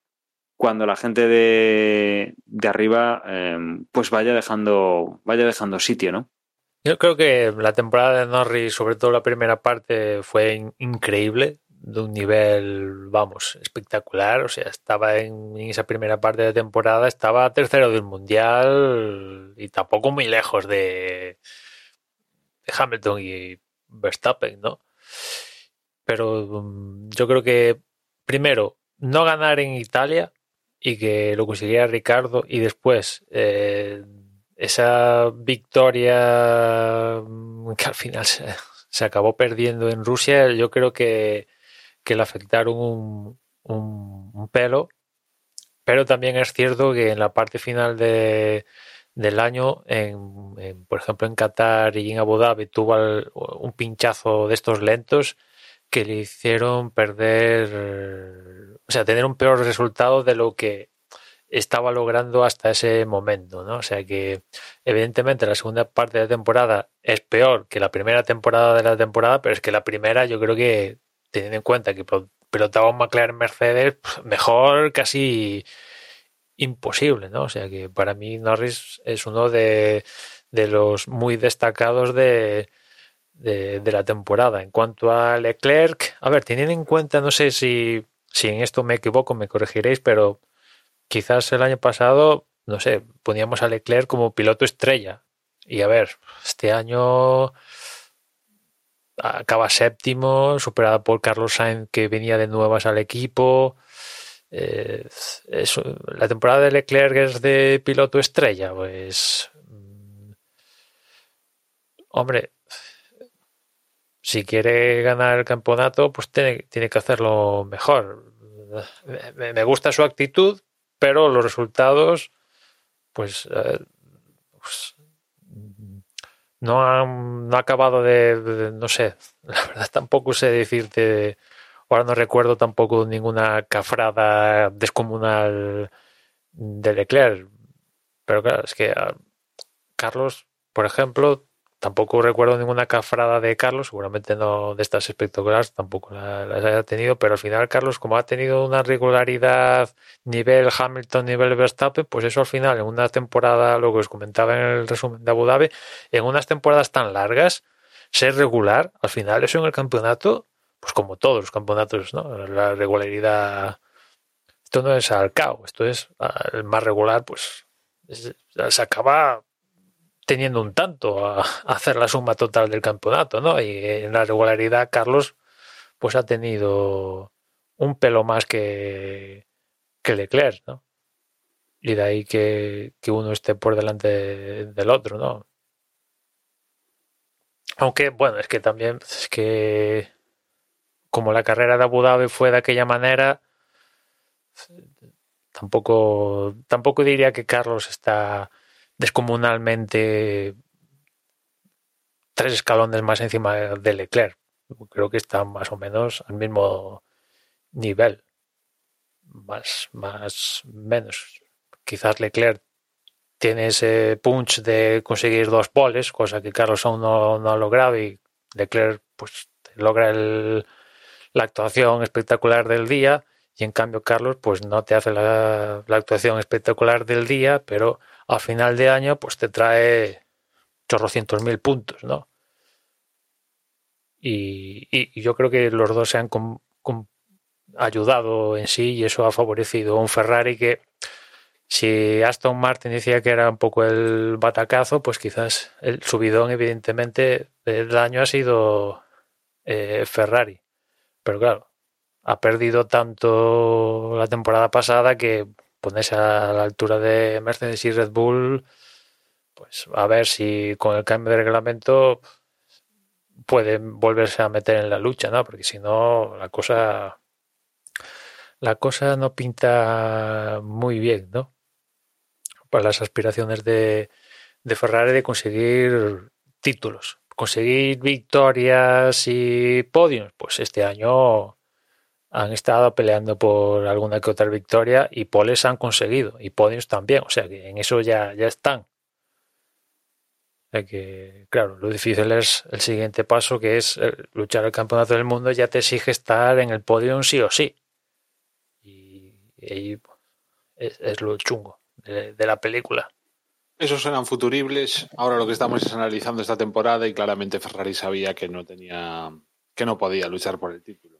cuando la gente de, de arriba eh, pues vaya dejando, vaya dejando sitio, ¿no? Yo creo que la temporada de Norris, sobre todo la primera parte, fue in increíble, de un nivel, vamos, espectacular. O sea, estaba en, esa primera parte de temporada, estaba tercero del mundial y tampoco muy lejos de, de Hamilton y Verstappen, ¿no? Pero um, yo creo que, primero, no ganar en Italia y que lo consiguiera Ricardo y después. Eh, esa victoria mm, que al final se, acabó perdiendo en Rusia, yo creo que, que le afectaron un, pelo. Pero también es cierto que en la parte final de, del año, en, por ejemplo en Qatar y en Abu Dhabi, tuvo un pinchazo de estos lentos que le hicieron perder, o sea, tener un peor resultado de lo que estaba logrando hasta ese momento, ¿no? O sea que evidentemente la segunda parte de la temporada es peor que la primera temporada de la temporada, pero es que la primera yo creo que teniendo en cuenta que pilotaba un McLaren Mercedes, pues, mejor casi imposible, ¿no? O sea que para mí Norris es uno de, de los muy destacados de, de, de, la temporada. En cuanto a Leclerc, a ver, teniendo en cuenta, no sé si, si en esto me equivoco, me corregiréis, pero quizás el año pasado, no sé, poníamos a Leclerc como piloto estrella Y a ver, este año acaba séptimo, superada por Carlos Sainz que venía de nuevas al equipo. Eh, la temporada de Leclerc es de piloto estrella, pues mm, hombre, si quiere ganar el campeonato, pues tiene, tiene que hacerlo mejor. Me, gusta su actitud, pero los resultados, pues, eh, pues no ha, no ha acabado de, no sé, la verdad tampoco sé decirte, ahora no recuerdo tampoco ninguna cafrada descomunal de Leclerc, pero claro, es que ah, Carlos, por ejemplo, Tampoco recuerdo ninguna cafrada de Carlos, seguramente no de estas espectaculares, tampoco las haya tenido, pero al final Carlos, como ha tenido una regularidad nivel Hamilton, nivel Verstappen, pues eso al final, en una temporada, lo que os comentaba en el resumen de Abu Dhabi, en unas temporadas tan largas, ser regular, al final eso en el campeonato, pues como todos los campeonatos, ¿no? La regularidad, esto no es al cao, esto es el más regular, pues se acaba teniendo un tanto a, hacer la suma total del campeonato, ¿no? Y en la regularidad Carlos pues ha tenido un pelo más que, que Leclerc, ¿no? Y de ahí que, uno esté por delante del otro, ¿no? Aunque, bueno, es que también es que como la carrera de Abu Dhabi fue de aquella manera, tampoco, tampoco diría que Carlos está descomunalmente tres escalones más encima de Leclerc. Creo que está más o menos al mismo nivel. Más, más, menos. Quizás Leclerc tiene ese punch de conseguir dos poles, cosa que Carlos aún no, ha logrado y Leclerc pues logra el, la actuación espectacular del día y en cambio Carlos pues no te hace la, actuación espectacular del día, pero a final de año pues te trae chorrocientos mil puntos, ¿no? Y, yo creo que los dos se han ayudado en sí y eso ha favorecido a un Ferrari que si Aston Martin decía que era un poco el batacazo, pues quizás el subidón evidentemente del año ha sido eh, Ferrari. Pero claro, ha perdido tanto la temporada pasada que ponerse a la altura de Mercedes y Red Bull, pues a ver si con el cambio de reglamento pueden volverse a meter en la lucha, ¿no? Porque si no, la cosa la cosa no pinta muy bien, ¿no? Para las aspiraciones de, de Ferrari de conseguir títulos, conseguir victorias y podios, pues este año han estado peleando por alguna que otra victoria y poles han conseguido y podios también, o sea que en eso ya, ya están. O que, claro, lo difícil es el siguiente paso que es luchar el campeonato del mundo, ya te exige estar en el podio sí o sí. Y, ahí es, lo chungo de, de la película. Esos eran futuribles. Ahora lo que estamos es analizando esta temporada y claramente Ferrari sabía que no tenía, que no podía luchar por el título.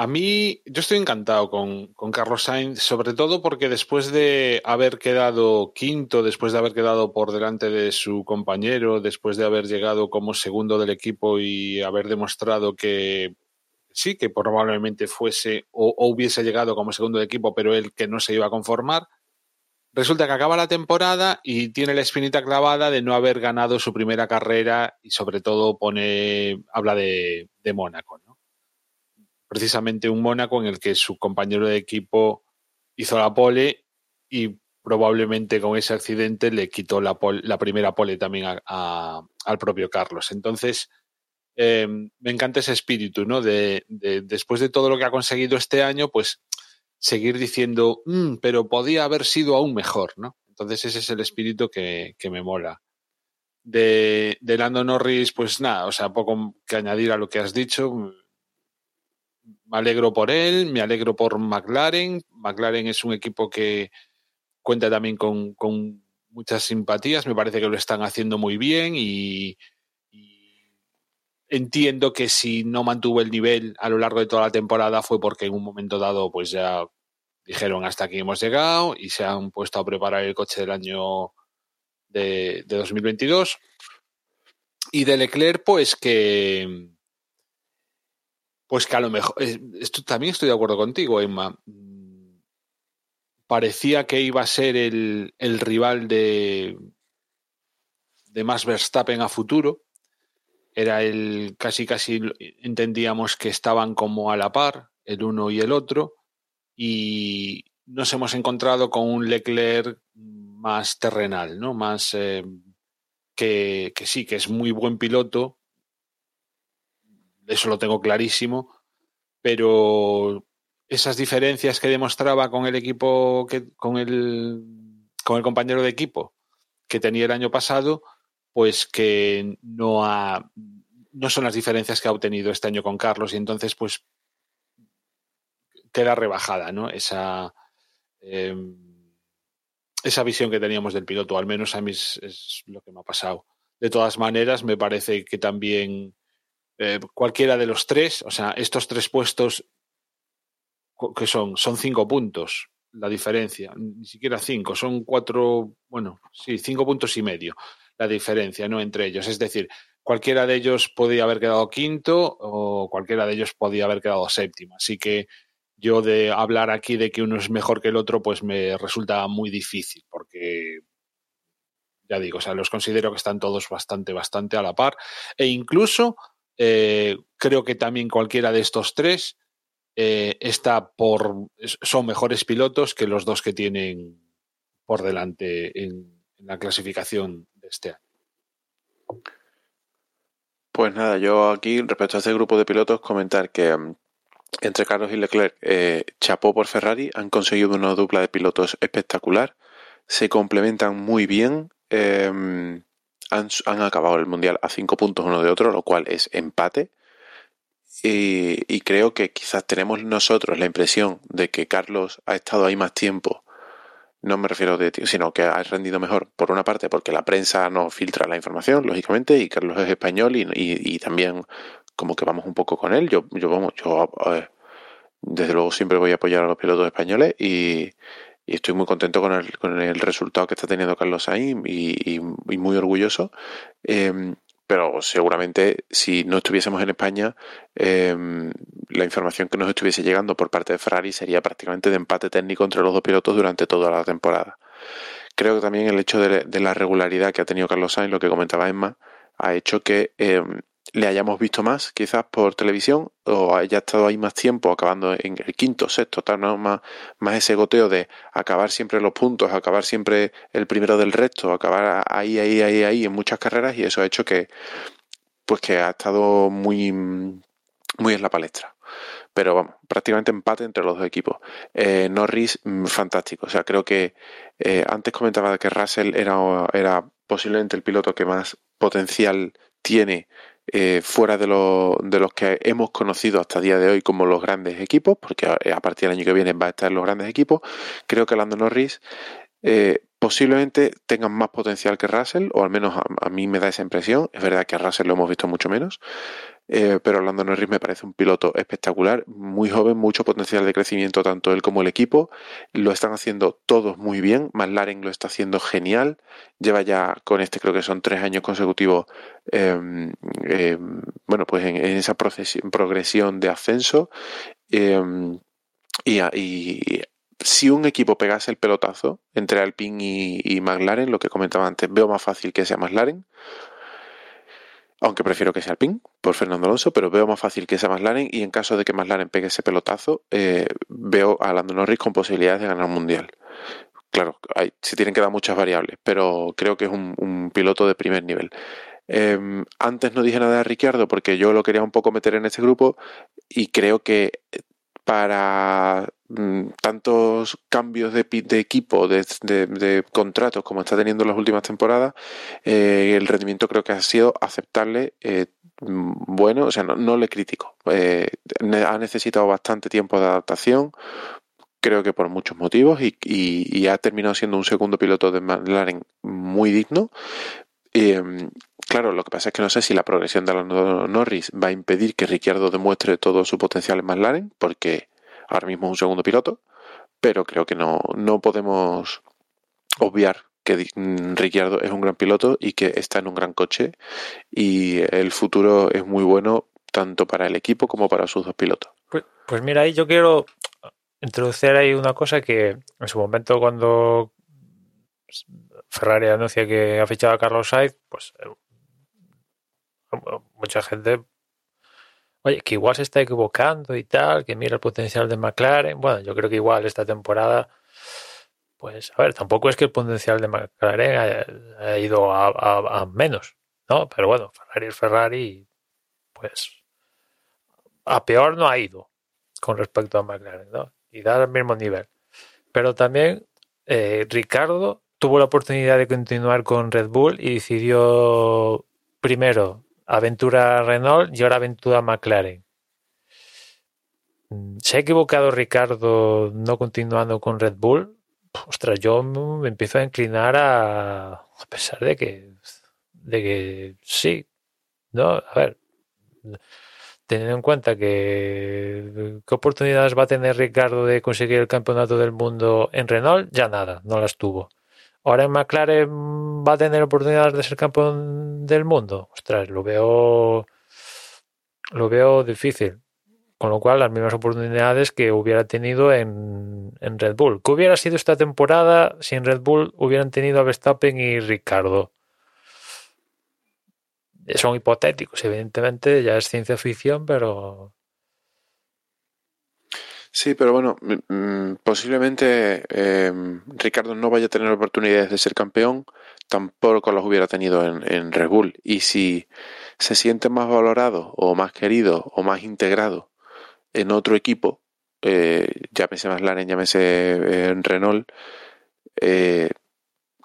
A mí, yo estoy encantado con, Carlos Sainz, sobre todo porque después de haber quedado quinto, después de haber quedado por delante de su compañero, después de haber llegado como segundo del equipo y haber demostrado que sí, que probablemente fuese o, hubiese llegado como segundo del equipo, pero él que no se iba a conformar, resulta que acaba la temporada y tiene la espinita clavada de no haber ganado su primera carrera y sobre todo pone, habla de, de Mónaco precisamente un Mónaco en el que su compañero de equipo hizo la pole y probablemente con ese accidente le quitó la, la primera pole también al propio Carlos. Entonces, em, me encanta ese espíritu, ¿no? De, después de todo lo que ha conseguido este año, pues seguir diciendo, mm, pero podía haber sido aún mejor, ¿no? Entonces ese es el espíritu que, que me mola. De, de Lando Norris, pues nada, o sea, poco que añadir a lo que has dicho me alegro por él, me alegro por McLaren. McLaren es un equipo que cuenta también con, muchas simpatías, me parece que lo están haciendo muy bien y, entiendo que si no mantuvo el nivel a lo largo de toda la temporada fue porque en un momento dado pues ya dijeron hasta aquí hemos llegado y se han puesto a preparar el coche del año de, de 2022. Y de Leclerc, pues que, pues que a lo mejor, esto, también estoy de acuerdo contigo, Emma. Parecía que iba a ser el, el rival de, de Verstappen a futuro. Era el casi casi entendíamos que estaban como a la par, el uno y el otro, y nos hemos encontrado con un Leclerc más terrenal, ¿no? Más eh, que, que sí, que es muy buen piloto, eso lo tengo clarísimo, pero esas diferencias que demostraba con el equipo, con, el, con el compañero de equipo que tenía el año pasado, pues que no ha, no son las diferencias que ha obtenido este año con Carlos y entonces pues queda rebajada, ¿no? Esa, eh, esa visión que teníamos del piloto, al menos a mí es, lo que me ha pasado. De todas maneras, me parece que también eh, cualquiera de los tres, o sea, estos tres puestos que son, son cinco puntos la diferencia, ni siquiera cinco, son cuatro, bueno, sí, cinco puntos y medio la diferencia, ¿no? Entre ellos. Es decir, cualquiera de ellos podía haber quedado quinto o cualquiera de ellos podía haber quedado séptimo. Así que yo de hablar aquí de que uno es mejor que el otro, pues me resulta muy difícil, porque ya digo, o sea, los considero que están todos bastante, bastante a la par. E incluso eh, creo que también cualquiera de estos tres eh, está por. son mejores pilotos que los dos que tienen por delante en, la clasificación de este año. Pues nada, yo aquí, respecto a este grupo de pilotos, comentar que um, entre Carlos y Leclerc, eh, chapó por Ferrari, han conseguido una dupla de pilotos espectacular, se complementan muy bien. Han, han, acabado el mundial a cinco puntos uno de otro, lo cual es empate. Y, creo que quizás tenemos nosotros la impresión de que Carlos ha estado ahí más tiempo. No me refiero de sino que ha rendido mejor, por una parte, porque la prensa no filtra la información, lógicamente, y Carlos es español y, y, y también como que vamos un poco con él. Yo, yo, yo eh, desde luego siempre voy a apoyar a los pilotos españoles y, y estoy muy contento con el, con el, resultado que está teniendo Carlos Sainz y, muy orgulloso. Eh, pero seguramente si no estuviésemos en España, eh, la información que nos estuviese llegando por parte de Ferrari sería prácticamente de empate técnico entre los dos pilotos durante toda la temporada. Creo que también el hecho de, la regularidad que ha tenido Carlos Sainz, lo que comentaba Emma, ha hecho que eh, le hayamos visto más, quizás por televisión, o haya estado ahí más tiempo, acabando en el quinto, sexto, tal, ¿no? más, más ese goteo de acabar siempre los puntos, acabar siempre el primero del resto, acabar ahí, ahí, ahí, ahí en muchas carreras, y eso ha hecho que, pues que ha estado muy, muy en la palestra. Pero vamos, prácticamente empate entre los dos equipos. Eh, Norris, fantástico. O sea, creo que eh, antes comentaba que Russell era, era posiblemente el piloto que más potencial tiene eh, fuera de, lo, de, los que hemos conocido hasta el día de hoy como los grandes equipos, porque a, partir del año que viene va a estar los grandes equipos, creo que Lando Norris eh, posiblemente tengan más potencial que Russell, o al menos a, a, mí me da esa impresión. Es verdad que a Russell lo hemos visto mucho menos, eh, pero Lando Norris me parece un piloto espectacular, muy joven, mucho potencial de crecimiento, tanto él como el equipo. Lo están haciendo todos muy bien. McLaren lo está haciendo genial. Lleva ya con este, creo que son tres años consecutivos, eh, eh, bueno, pues en, esa progresión de ascenso. y, y si un equipo pegase el pelotazo entre Alpine y, y, McLaren, lo que comentaba antes, veo más fácil que sea McLaren, aunque prefiero que sea Alpine por Fernando Alonso, pero veo más fácil que sea McLaren y en caso de que McLaren pegue ese pelotazo, eh, veo a Lando Norris con posibilidades de ganar un mundial. Claro, hay, se tienen que dar muchas variables, pero creo que es un, piloto de primer nivel. Eh, antes no dije nada de Ricciardo porque yo lo quería un poco meter en este grupo y creo que para tantos cambios de, equipo, de, contratos como está teniendo en las últimas temporadas, eh, el rendimiento creo que ha sido aceptable, eh, bueno, o sea, no, le critico. Eh, ha necesitado bastante tiempo de adaptación, creo que por muchos motivos, y, y, y ha terminado siendo un segundo piloto de McLaren muy digno. Claro, lo que pasa es que no sé si la progresión de Lando Norris va a impedir que Ricciardo demuestre todo su potencial en McLaren, porque ahora mismo un segundo piloto, pero creo que no, no podemos obviar que Ricciardo es un gran piloto y que está en un gran coche y el futuro es muy bueno tanto para el equipo como para sus dos pilotos. Pues, pues mira, ahí yo quiero introducir ahí una cosa que en su momento cuando Ferrari anuncia que ha fichado a Carlos Sainz, pues eh, mucha gente oye, que igual se está equivocando y tal, que mira el potencial de McLaren. Bueno, yo creo que igual esta temporada, pues, a ver, tampoco es que el potencial de McLaren haya, ido a, menos, ¿no? Pero bueno, Ferrari es Ferrari, pues, a peor no ha ido con respecto a McLaren, ¿no? Y da al mismo nivel. Pero también eh, Ricardo tuvo la oportunidad de continuar con Red Bull y decidió primero aventura Renault y ahora aventura McLaren. ¿Se ha equivocado Ricardo no continuando con Red Bull? Ostras, yo me empiezo a inclinar a, a pesar de que, de que sí, ¿no? A ver, teniendo en cuenta que qué oportunidades va a tener Ricardo de conseguir el campeonato del mundo en Renault, ya nada, no las tuvo. Ahora en McLaren va a tener oportunidades de ser campeón del mundo. Ostras, lo veo. Lo veo difícil. Con lo cual, las mismas oportunidades que hubiera tenido en, en Red Bull. ¿Qué hubiera sido esta temporada si en Red Bull hubieran tenido a Verstappen y Ricardo? Son hipotéticos, evidentemente, ya es ciencia ficción, pero Sí, pero bueno, mm, mm, posiblemente eh, Ricardo no vaya a tener oportunidades de ser campeón, tampoco las hubiera tenido en, Red Bull. Y si se siente más valorado o más querido o más integrado en otro equipo, eh, llámese McLaren, llámese eh, Renault, eh,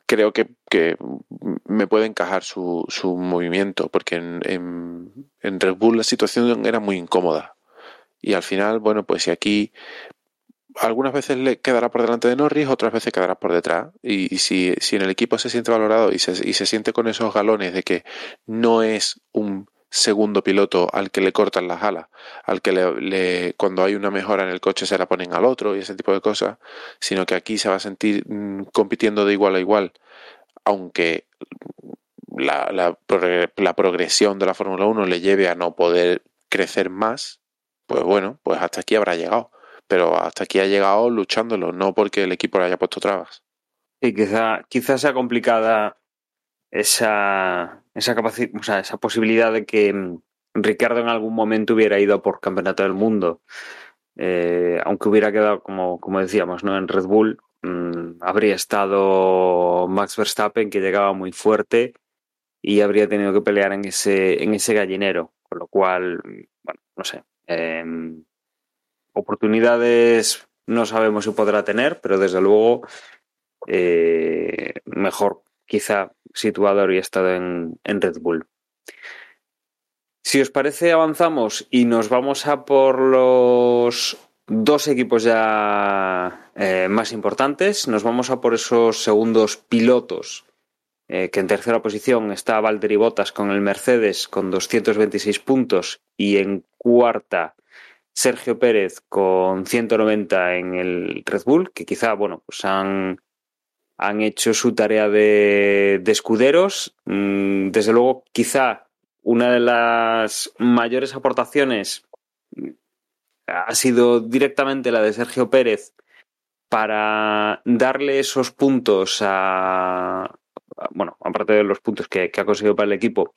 creo que, que, me puede encajar su, su movimiento, porque en, en, en Red Bull la situación era muy incómoda y al final, bueno, pues si aquí algunas veces le quedará por delante de Norris, otras veces quedará por detrás. Y, si, si, en el equipo se siente valorado y se, y se siente con esos galones de que no es un segundo piloto al que le cortan las alas, al que le, cuando hay una mejora en el coche se la ponen al otro y ese tipo de cosas, sino que aquí se va a sentir mm, compitiendo de igual a igual, aunque la, la, la progresión de la Fórmula 1 le lleve a no poder crecer más, pues bueno, pues hasta aquí habrá llegado. Pero hasta aquí ha llegado luchándolo, no porque el equipo le haya puesto trabas. Y quizá, quizá sea complicada esa, esa, o sea, esa posibilidad de que mm, Ricardo en algún momento hubiera ido por campeonato del mundo. Eh, aunque hubiera quedado, como, como decíamos, ¿no? en Red Bull, mmm, habría estado Max Verstappen, que llegaba muy fuerte y habría tenido que pelear en ese, en ese gallinero. Con lo cual, bueno, no sé, eh, oportunidades no sabemos si podrá tener, pero desde luego eh, mejor quizá situado habría estado en, en, Red Bull. Si os parece, avanzamos y nos vamos a por los dos equipos ya eh, más importantes. Nos vamos a por esos segundos pilotos eh, que en tercera posición está Valtteri Bottas con el Mercedes con 226 puntos y en cuarta Sergio Pérez con 190 en el Red Bull, que quizá, bueno, pues han, han hecho su tarea de, de escuderos. Mm, desde luego, quizá una de las mayores aportaciones ha sido directamente la de Sergio Pérez para darle esos puntos a, bueno, aparte de los puntos que, ha conseguido para el equipo,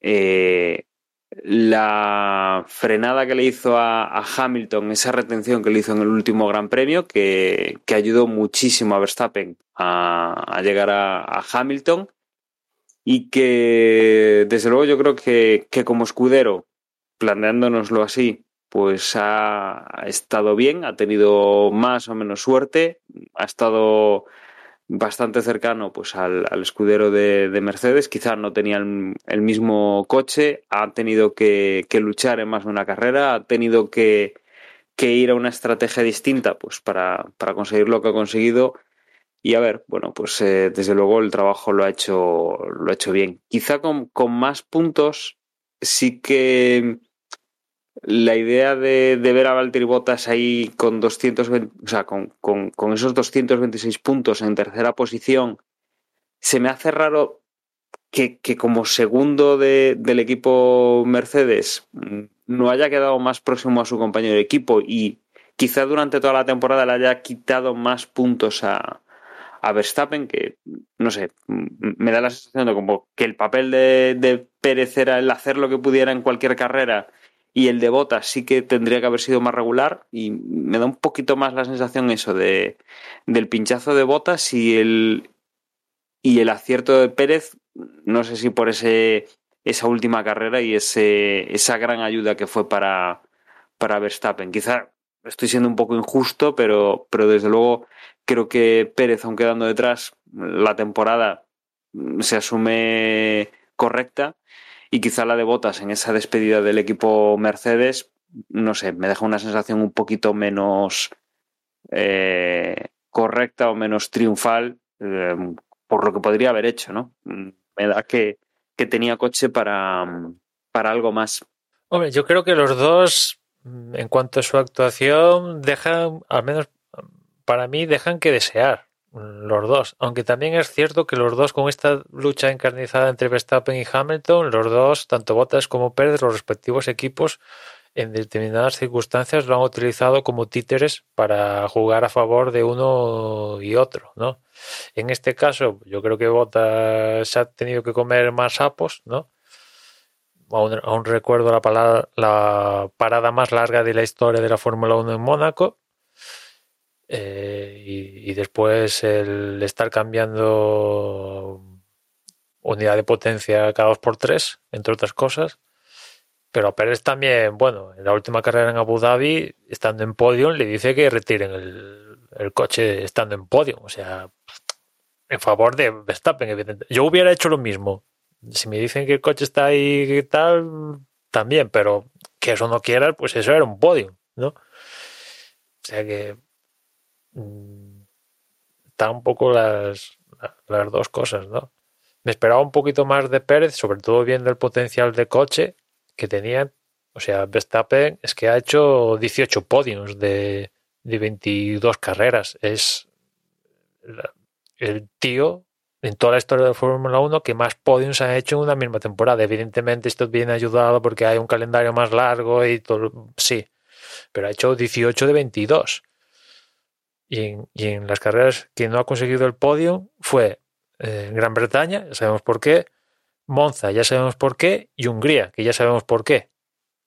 eh, la frenada que le hizo a, Hamilton, esa retención que le hizo en el último Gran Premio, que, que ayudó muchísimo a Verstappen a, llegar a, a, Hamilton y que desde luego yo creo que, que como escudero, planteándonoslo así, pues ha estado bien, ha tenido más o menos suerte, ha estado bastante cercano pues al, al escudero de, de, Mercedes. Quizá no tenía el, mismo coche, ha tenido que, que, luchar en más de una carrera, ha tenido que, que ir a una estrategia distinta pues para, para, conseguir lo que ha conseguido. Y a ver, bueno, pues eh, desde luego el trabajo lo ha hecho, lo ha hecho bien. Quizá con, con más puntos sí que la idea de, ver a Valtteri Bottas ahí con 220, o sea, con, con, esos 226 puntos en tercera posición se me hace raro que, que como segundo de, del equipo Mercedes mm, no haya quedado más próximo a su compañero de equipo y quizá durante toda la temporada le haya quitado más puntos a, a Verstappen, que no sé, me da la sensación de como que el papel de, de Pérez era el hacer lo que pudiera en cualquier carrera y el de Bottas sí que tendría que haber sido más regular y me da un poquito más la sensación eso de del pinchazo de Bottas y el y el acierto de Pérez no sé si por ese esa última carrera y ese esa gran ayuda que fue para para Verstappen. Quizá estoy siendo un poco injusto pero pero desde luego creo que Pérez aun quedando detrás la temporada se asume correcta y quizá la de Botas en esa despedida del equipo Mercedes, no sé, me deja una sensación un poquito menos eh, correcta o menos triunfal eh, por lo que podría haber hecho, ¿no? Me da que, que tenía coche para, para algo más. Hombre, yo creo que los dos, en cuanto a su actuación, dejan, al menos para mí, dejan que desear los dos. Aunque también es cierto que los dos, con esta lucha encarnizada entre Verstappen y Hamilton, los dos, tanto Bottas como Pérez, los respectivos equipos, en determinadas circunstancias lo han utilizado como títeres para jugar a favor de uno y otro, ¿no? En este caso, yo creo que Bottas ha tenido que comer más sapos, ¿no? Aún, recuerdo la, la parada más larga de la historia de la Fórmula 1 en Mónaco, eh, y, después el estar cambiando unidad de potencia cada dos por tres, entre otras cosas. Pero Pérez también, bueno, en la última carrera en Abu Dhabi, estando en podio, le dice que retiren el, el coche estando en podio. O sea, en favor de Verstappen, evidentemente. Yo hubiera hecho lo mismo. Si me dicen que el coche está ahí y tal, también, pero que eso no quieras, pues eso era un podio, ¿no? O sea que está un poco las, las dos cosas, ¿no? Me esperaba un poquito más de Pérez, sobre todo viendo el potencial de coche que tenían. O sea, Verstappen es que ha hecho 18 podios de, de 22 carreras. Es el tío en toda la historia de Fórmula 1 que más podios ha hecho en una misma temporada. Evidentemente esto viene ayudado porque hay un calendario más largo y todo, sí, pero ha hecho 18 de 22. Y en, las carreras que no ha conseguido el podio fue eh, Gran Bretaña, ya sabemos por qué, Monza, ya sabemos por qué, y Hungría, que ya sabemos por qué.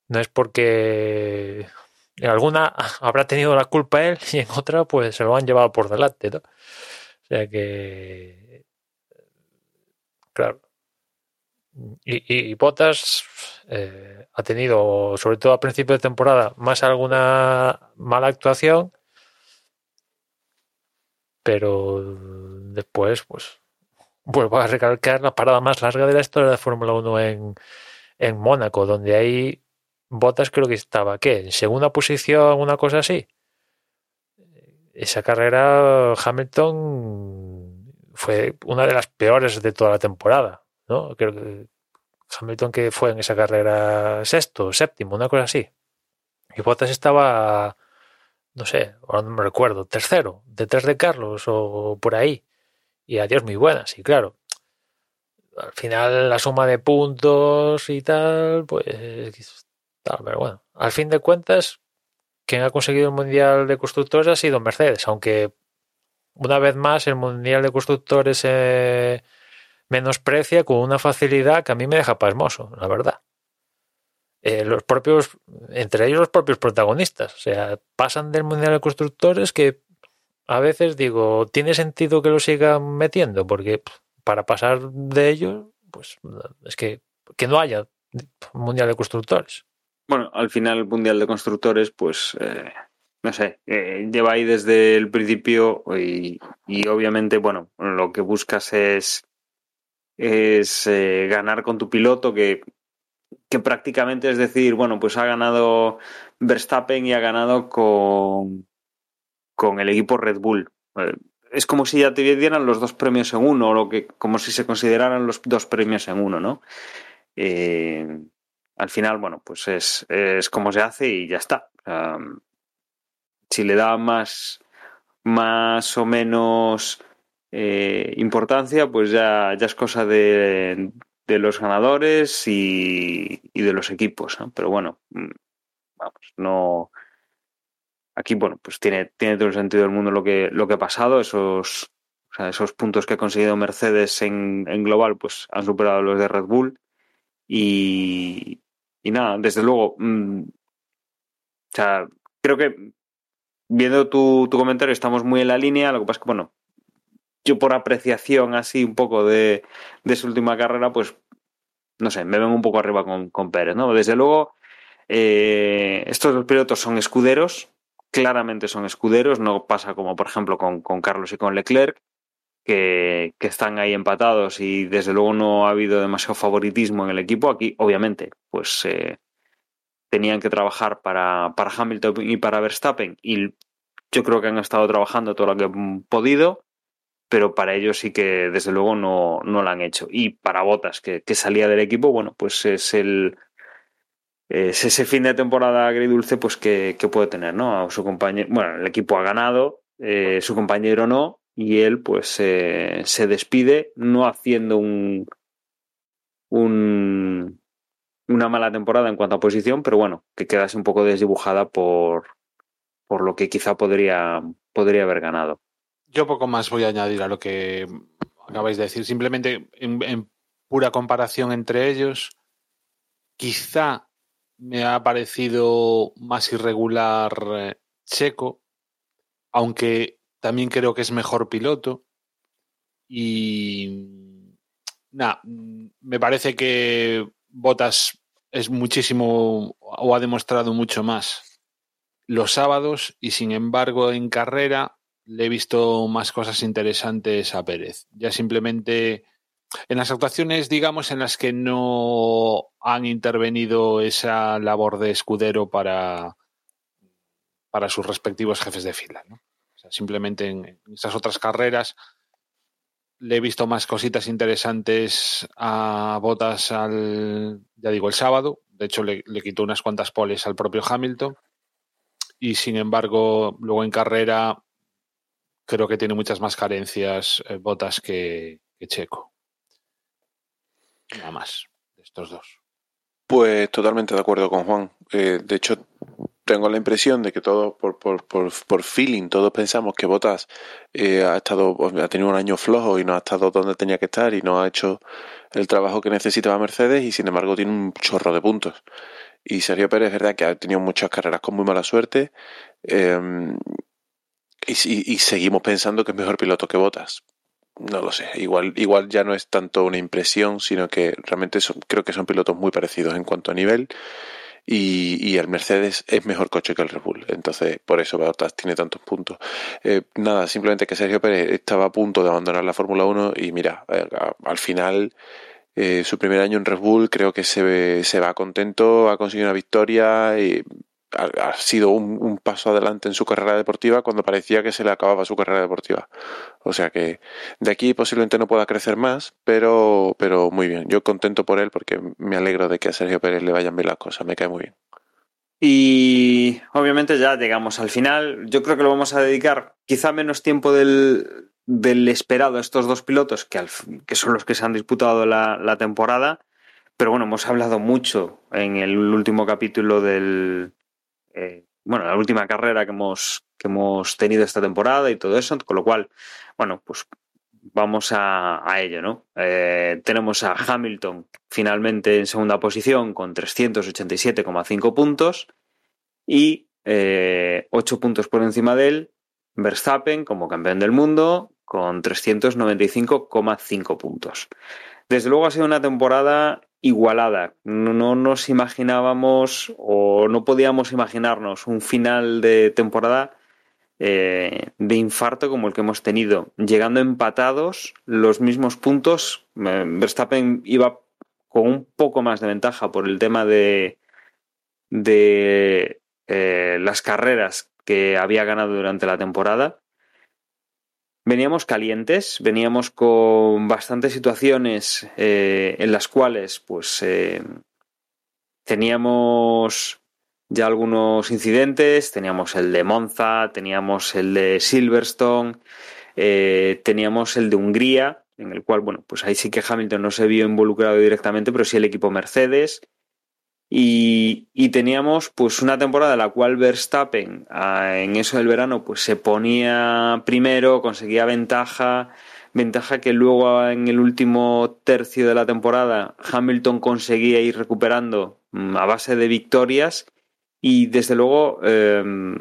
No es porque en alguna habrá tenido la culpa él y en otra pues se lo han llevado por delante. O sea que, claro. Y, y, Botas eh, ha tenido, sobre todo a principio de temporada, más alguna mala actuación pero después, pues, vuelvo a recalcar la parada más larga de la historia de Fórmula 1 en, en Mónaco, donde hay Botas creo que estaba, ¿qué? En segunda posición, una cosa así. Esa carrera, Hamilton fue una de las peores de toda la temporada, ¿no? Creo que Hamilton que fue en esa carrera sexto, séptimo, una cosa así. Y Bottas estaba no sé, ahora no me recuerdo, tercero, detrás de Carlos o por ahí. Y adiós muy buenas, y claro. Al final la suma de puntos y tal, pues tal, pero bueno, al fin de cuentas, quien ha conseguido el Mundial de Constructores ha sido Mercedes, aunque una vez más el Mundial de Constructores se menosprecia con una facilidad que a mí me deja pasmoso, la verdad eh, los propios, entre ellos los propios protagonistas. O sea, pasan del Mundial de Constructores que a veces digo, ¿tiene sentido que lo sigan metiendo? Porque para pasar de ellos, pues es que, que no haya Mundial de Constructores. Bueno, al final el Mundial de Constructores, pues, eh, no sé, eh, lleva ahí desde el principio y, y, obviamente, bueno, lo que buscas es, es ganar con tu piloto, que que prácticamente es decir, bueno, pues ha ganado Verstappen y ha ganado con, con el equipo Red Bull. Eh, es como si ya te dieran los dos premios en uno, o lo que, como si se consideraran los dos premios en uno, ¿no? Eh, al final, bueno, pues es, es, como se hace y ya está. Si le da más, más o menos eh, importancia, pues ya, ya es cosa de, de los ganadores y, y de los equipos. Pero bueno, mm, vamos, no. Aquí, bueno, pues tiene, tiene todo el sentido del mundo lo que, lo que ha pasado. Esos, esos puntos que ha conseguido Mercedes en, en global, pues han superado los de Red Bull. Y, y nada, desde luego, mm, o sea, creo que viendo tu, tu comentario estamos muy en la línea. Lo que pasa es que, bueno, yo por apreciación así un poco de, de su última carrera, pues no sé, me ven un poco arriba con, con Pérez, ¿no? Desde luego, eh, estos dos pilotos son escuderos, claramente son escuderos, no pasa como por ejemplo con, con Carlos y con Leclerc, que, que, están ahí empatados y desde luego no ha habido demasiado favoritismo en el equipo. Aquí, obviamente, pues eh, tenían que trabajar para, para Hamilton y para Verstappen y yo creo que han estado trabajando todo lo que han podido pero para ellos sí que desde luego no, no lo han hecho. Y para Botas, que, que, salía del equipo, bueno, pues es el es ese fin de temporada agridulce pues que, que puede tener, ¿no? A su compañero, bueno, el equipo ha ganado, eh, su compañero no, y él pues eh, se despide no haciendo un, un una mala temporada en cuanto a posición, pero bueno, que quedase un poco desdibujada por, por lo que quizá podría, podría haber ganado. Yo poco más voy a añadir a lo que acabáis de decir. Simplemente en, en pura comparación entre ellos, quizá me ha parecido más irregular eh, Checo, aunque también creo que es mejor piloto. Y nada, me parece que Botas es muchísimo o ha demostrado mucho más los sábados y sin embargo en carrera le he visto más cosas interesantes a Pérez. Ya simplemente en las actuaciones, digamos, en las que no han intervenido esa labor de escudero para, para sus respectivos jefes de fila. ¿no? O sea, simplemente en esas otras carreras le he visto más cositas interesantes a Botas al, ya digo, el sábado. De hecho, le, le quitó unas cuantas poles al propio Hamilton. Y sin embargo, luego en carrera creo que tiene muchas más carencias eh, Botas que, Checo. Nada más estos dos. Pues totalmente de acuerdo con Juan. Eh, de hecho, tengo la impresión de que todos, por, por, por, feeling, todos pensamos que Botas eh, ha estado, ha tenido un año flojo y no ha estado donde tenía que estar y no ha hecho el trabajo que necesitaba Mercedes y sin embargo tiene un chorro de puntos. Y Sergio Pérez es verdad que ha tenido muchas carreras con muy mala suerte. Eh, y, y, seguimos pensando que es mejor piloto que Botas. No lo sé, igual, igual ya no es tanto una impresión, sino que realmente creo que son pilotos muy parecidos en cuanto a nivel. Y, y, el Mercedes es mejor coche que el Red Bull. Entonces, por eso Bottas tiene tantos puntos. Eh, nada, simplemente que Sergio Pérez estaba a punto de abandonar la Fórmula 1 y mira, eh, al final, eh, su primer año en Red Bull creo que se, se va contento, ha conseguido una victoria y ha, sido un, paso adelante en su carrera deportiva cuando parecía que se le acababa su carrera deportiva. O sea que de aquí posiblemente no pueda crecer más, pero, pero muy bien. Yo contento por él porque me alegro de que a Sergio Pérez le vayan bien las cosas, me cae muy bien. Y obviamente ya llegamos al final. Yo creo que lo vamos a dedicar quizá menos tiempo del, del esperado a estos dos pilotos, que, al, que son los que se han disputado la temporada. Pero bueno, hemos hablado mucho en el último capítulo del, eh, bueno, la última carrera que hemos, que hemos tenido esta temporada y todo eso, con lo cual, bueno, pues vamos a, ello, ¿no? Eh, tenemos a Hamilton finalmente en segunda posición con 387,5 puntos y eh, 8 puntos por encima de él, Verstappen como campeón del mundo con 395,5 puntos. Desde luego ha sido una temporada igualada. No nos imaginábamos o no podíamos imaginarnos un final de temporada eh, de infarto como el que hemos tenido, llegando empatados los mismos puntos. Eh, Verstappen iba con un poco más de ventaja por el tema de, de eh, las carreras que había ganado durante la temporada Veníamos calientes, veníamos con bastantes situaciones eh, en las cuales pues eh, teníamos ya algunos incidentes, teníamos el de Monza, teníamos el de Silverstone, Eh, teníamos el de Hungría, en el cual, bueno, pues ahí sí que Hamilton no se vio involucrado directamente, pero sí el equipo Mercedes. Y, teníamos pues una temporada en la cual Verstappen ah, en eso del verano pues se ponía primero, conseguía ventaja, ventaja que luego en el último tercio de la temporada Hamilton conseguía ir recuperando mm, a base de victorias y desde luego em,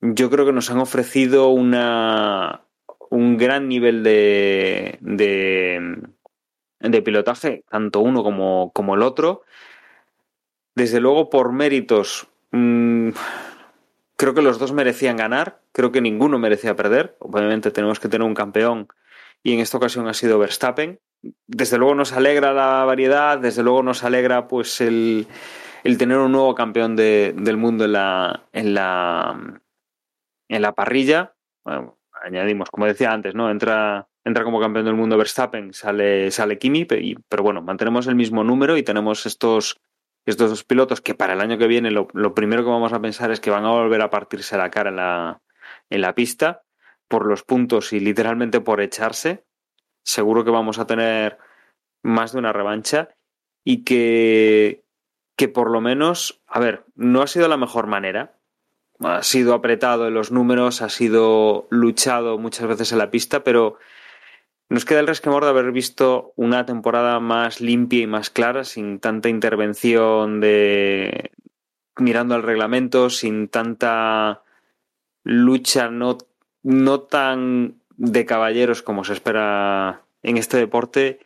yo creo que nos han ofrecido una, un gran nivel de, de, de pilotaje, tanto uno como, como, el otro. Desde luego, por méritos, mmm, creo que los dos merecían ganar, creo que ninguno merecía perder. Obviamente tenemos que tener un campeón y en esta ocasión ha sido Verstappen. Desde luego nos alegra la variedad, desde luego nos alegra pues el, el tener un nuevo campeón de, del mundo en la, en la, en la parrilla. Bueno, añadimos, como decía antes, ¿no? Entra, entra como campeón del mundo Verstappen, sale, sale Kimi, pero bueno, mantenemos el mismo número y tenemos estos, estos dos pilotos que para el año que viene lo, primero que vamos a pensar es que van a volver a partirse la cara en la, en la pista por los puntos y literalmente por echarse. Seguro que vamos a tener más de una revancha y que, que por lo menos, a ver, no ha sido la mejor manera, ha sido apretado en los números, ha sido luchado muchas veces en la pista, pero nos queda el resquemor de haber visto una temporada más limpia y más clara, sin tanta intervención de mirando al reglamento, sin tanta lucha no, no tan de caballeros como se espera en este deporte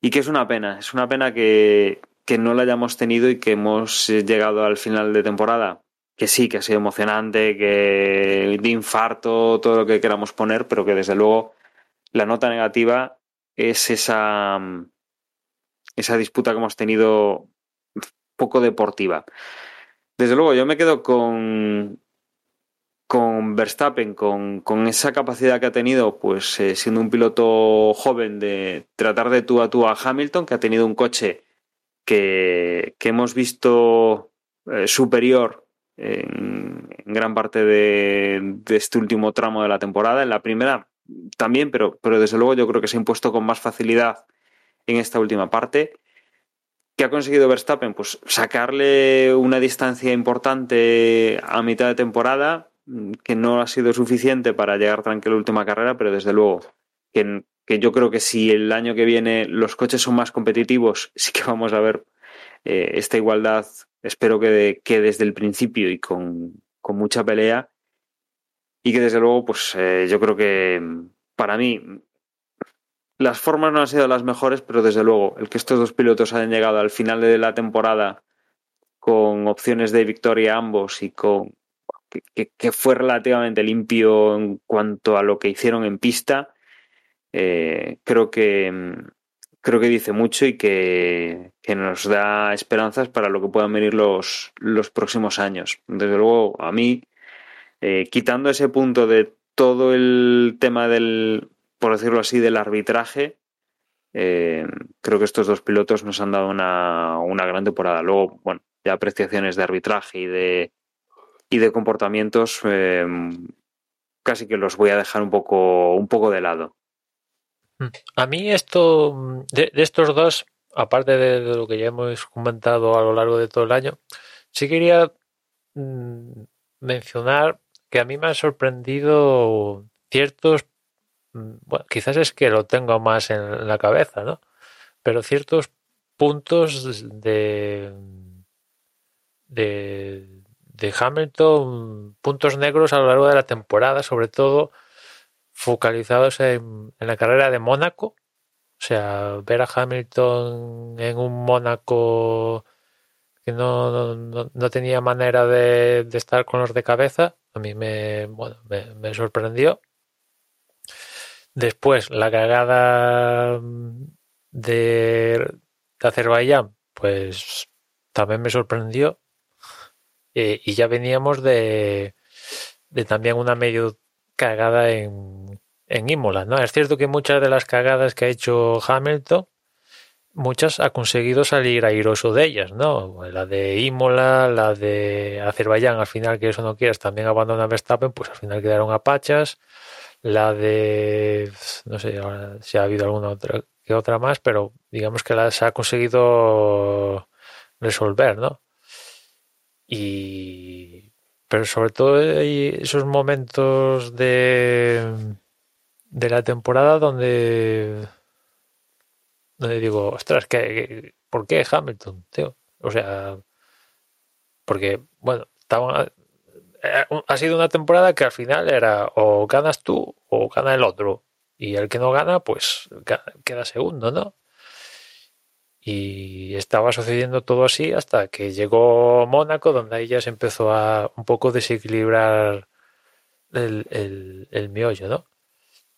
y que es una pena, es una pena que, que no la hayamos tenido y que hemos llegado al final de temporada. Que sí, que ha sido emocionante, que de infarto, todo lo que queramos poner, pero que desde luego la nota negativa es esa, esa disputa que hemos tenido poco deportiva. Desde luego, yo me quedo con, con Verstappen, con, con esa capacidad que ha tenido, pues eh, siendo un piloto joven, de tratar de tú a tú a Hamilton, que ha tenido un coche que, que hemos visto eh, superior en, en gran parte de, de, este último tramo de la temporada. En la primera también, pero, pero desde luego yo creo que se ha impuesto con más facilidad en esta última parte. ¿Qué ha conseguido Verstappen? Pues sacarle una distancia importante a mitad de temporada, que no ha sido suficiente para llegar tranquilo a la última carrera, pero desde luego que, que, yo creo que si el año que viene los coches son más competitivos, sí que vamos a ver eh, esta igualdad espero que, que desde el principio y con, con, mucha pelea y que desde luego, pues eh, yo creo que para mí las formas no han sido las mejores, pero desde luego el que estos dos pilotos hayan llegado al final de la temporada con opciones de victoria ambos y con que, fue relativamente limpio en cuanto a lo que hicieron en pista, eh, creo que creo que dice mucho y que, que, nos da esperanzas para lo que puedan venir los, los próximos años. Desde luego, a mí, eh, quitando ese punto de todo el tema del, por decirlo así, del arbitraje, eh, creo que estos dos pilotos nos han dado una, una gran temporada. Luego, bueno, ya apreciaciones de arbitraje y de, y de comportamientos, eh, casi que los voy a dejar un poco, un poco de lado. A mí esto, de, de estos dos, aparte de, de, lo que ya hemos comentado a lo largo de todo el año, sí quería mmm, mencionar que a mí me han sorprendido ciertos, bueno, quizás es que lo tengo más en la cabeza, ¿no? Pero ciertos puntos de, de, de Hamilton, puntos negros a lo largo de la temporada, sobre todo focalizados en, en, la carrera de Mónaco. O sea, ver a Hamilton en un Mónaco que no, no, no tenía manera de, de, estar con los de cabeza, a mí me, bueno, me, sorprendió. Después, la cagada de, de Azerbaiyán, pues también me sorprendió. Eh, y ya veníamos de, de también una medio cagada en, en Imola, ¿no? Es cierto que muchas de las cagadas que ha hecho Hamilton, muchas ha conseguido salir airoso de ellas, ¿no? La de Imola, la de Azerbaiyán, al final, que eso no quieras, también abandona Verstappen, pues al final quedaron a pachas. la de, no sé si ha habido alguna otra que otra más, pero digamos que las ha conseguido resolver, ¿no? Y, pero sobre todo hay esos momentos de, de la temporada donde, donde digo, ostras, ¿qué, ¿por qué Hamilton, tío? O sea, porque, bueno, eh, ha sido una temporada que al final era o ganas tú o gana el otro. Y el que no gana, pues queda segundo, ¿no? Y estaba sucediendo todo así hasta que llegó Mónaco, donde ahí ya se empezó a un poco desequilibrar el, el, ¿no?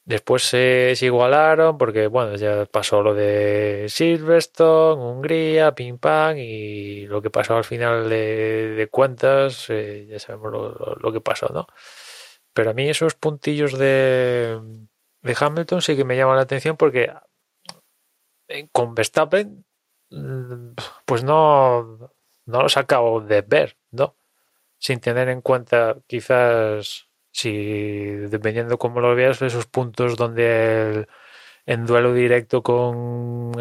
Después se, igualaron porque, bueno, ya pasó lo de Silverstone, Hungría, ping pam, y lo que pasó al final de, cuentas, eh, ya sabemos lo, que pasó, ¿no? Pero a mí esos puntillos de, de Hamilton sí que me llaman la atención porque eh, con Verstappen, mm, pues no, no los acabo de ver, ¿no? Sin tener en cuenta quizás si dependiendo cómo lo veas, esos puntos donde en duelo directo con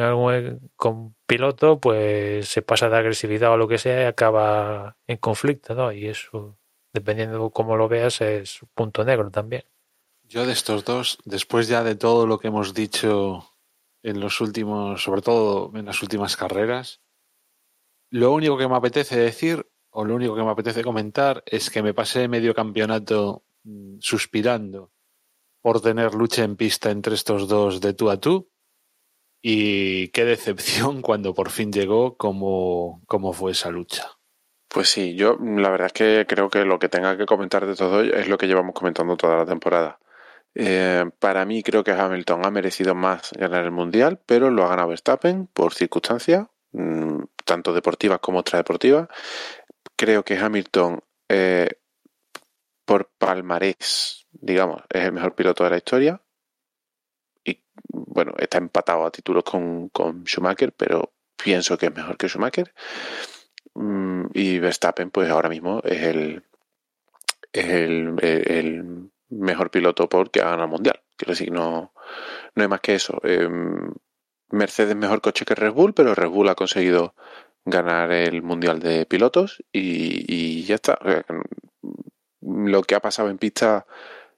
con piloto, pues se pasa de agresividad o lo que sea y acaba en conflicto, ¿no? Y eso, dependiendo de cómo lo veas, es un punto negro también. Yo de estos dos, después ya de todo lo que hemos dicho en los últimos, sobre todo en las últimas carreras, lo único que me apetece decir o lo único que me apetece comentar es que me pasé medio campeonato suspirando por tener lucha en pista entre estos dos de tú a tú. Y qué decepción cuando por fin llegó, cómo, cómo fue esa lucha. Pues sí, yo la verdad es que creo que lo que tenga que comentar de todo es lo que llevamos comentando toda la temporada. Eh, para mí creo que Hamilton ha merecido más ganar el Mundial, pero lo ha ganado Verstappen por circunstancias, mm, tanto deportivas como extradeportivas. Creo que Hamilton eh, por palmarés, digamos, es el mejor piloto de la historia. Y bueno, está empatado a títulos con, Schumacher, pero pienso que es mejor que Schumacher. Mm, y Verstappen, pues ahora mismo es el, es el, mejor piloto porque ha ganado el mundial. Quiero decir, no, no hay más que eso. Em, Mercedes mejor coche que Red Bull, pero Red Bull ha conseguido ganar el mundial de pilotos y ya está lo que ha pasado en pista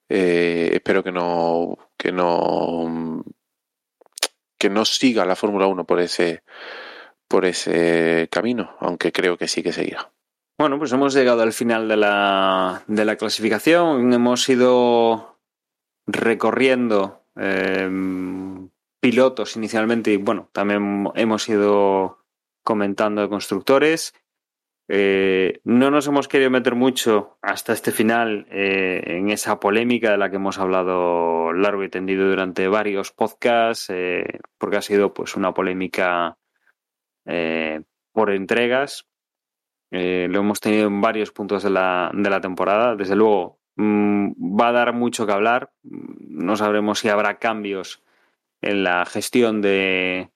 eh, espero que no que no que no siga la Fórmula 1 por ese por ese camino, aunque creo que sí que seguirá. Bueno, pues hemos llegado al final de la, de la clasificación. Hemos ido recorriendo em, pilotos inicialmente y bueno, también hemos ido comentando de constructores. Eh, no nos hemos querido meter mucho hasta este final eh, en esa polémica de la que hemos hablado largo y tendido durante varios podcasts, eh, porque ha sido pues una polémica por entregas. lo hemos tenido en varios puntos de la, de la temporada. Desde luego, mm, va a dar mucho que hablar. No sabremos si habrá cambios en la gestión de,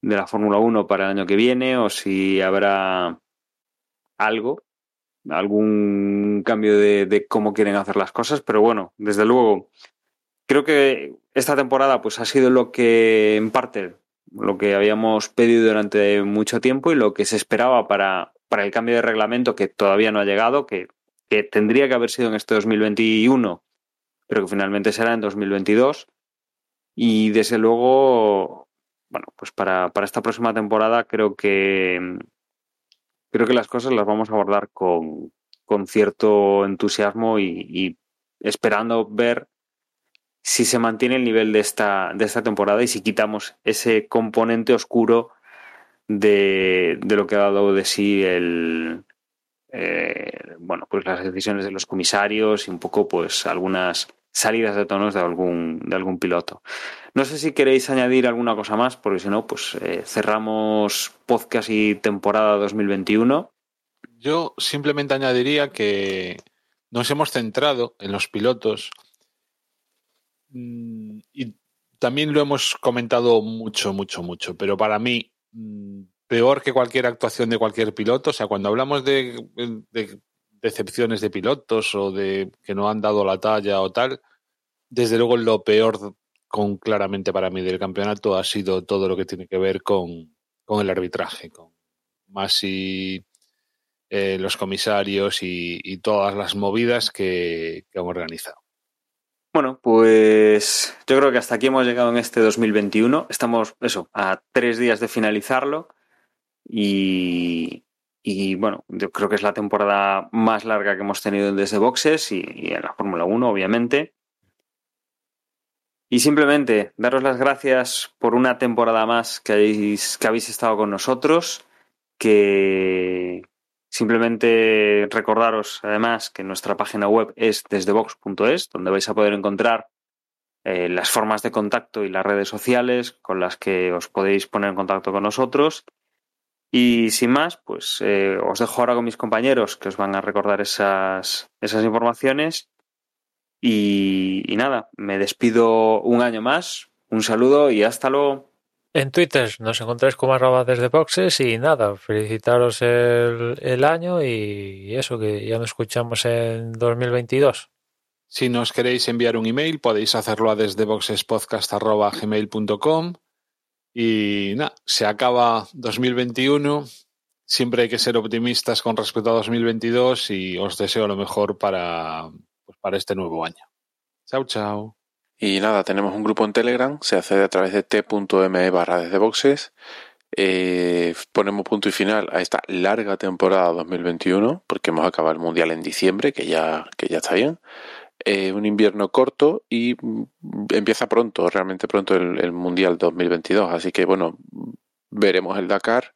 de la Fórmula 1 para el año que viene o si habrá algo, algún cambio de, cómo quieren hacer las cosas, pero bueno, desde luego, creo que esta temporada pues ha sido lo que en parte lo que habíamos pedido durante mucho tiempo y lo que se esperaba para, para el cambio de reglamento que todavía no ha llegado, que, que tendría que haber sido en este 2021, pero que finalmente será en 2022. Y desde luego, bueno, pues para, para esta próxima temporada creo que creo que las cosas las vamos a abordar con, cierto entusiasmo y, esperando ver si se mantiene el nivel de esta, de esta temporada y si quitamos ese componente oscuro de, lo que ha dado de sí el eh, bueno pues las decisiones de los comisarios y un poco pues algunas salidas de tonos de algún, de algún piloto. No sé si queréis añadir alguna cosa más, porque si no, pues eh, cerramos podcast y temporada 2021. Yo simplemente añadiría que nos hemos centrado en los pilotos mm, y también lo hemos comentado mucho, mucho, mucho, pero para mí mm, peor que cualquier actuación de cualquier piloto, o sea, cuando hablamos de, de decepciones de pilotos o de que no han dado la talla o tal, desde luego lo peor con claramente para mí del campeonato ha sido todo lo que tiene que ver con, con el arbitraje, con Masi, eh, los comisarios y, todas las movidas que, que han organizado. Bueno, pues yo creo que hasta aquí hemos llegado en este 2021. Estamos, eso, a tres días de finalizarlo. Y, y bueno, yo creo que es la temporada más larga que hemos tenido desde boxes y, y en la Fórmula 1, obviamente. Y simplemente daros las gracias por una temporada más que habéis, que habéis estado con nosotros, que simplemente recordaros además que nuestra página web es desdebox.es, donde vais a poder encontrar eh, las formas de contacto y las redes sociales con las que os podéis poner en contacto con nosotros. Y sin más, pues eh, os dejo ahora con mis compañeros que os van a recordar esas, esas informaciones y, y, nada, me despido un año más. Un saludo y hasta luego. En Twitter nos encontráis como arroba desde boxes y nada, felicitaros el, el año y eso, que ya nos escuchamos en 2022. Si nos queréis enviar un email, podéis hacerlo a desde boxespodcast.gmail.com y nada, se acaba 2021. Siempre hay que ser optimistas con respecto a 2022 y os deseo lo mejor para, pues para este nuevo año. Chao, chao. Y nada, tenemos un grupo en Telegram, se accede a través de t.me barra desde boxes. Eh, ponemos punto y final a esta larga temporada 2021, porque hemos acabado el Mundial en diciembre, que ya, que ya está bien. Eh, un invierno corto y empieza pronto, realmente pronto el, el, Mundial 2022. Así que bueno, veremos el Dakar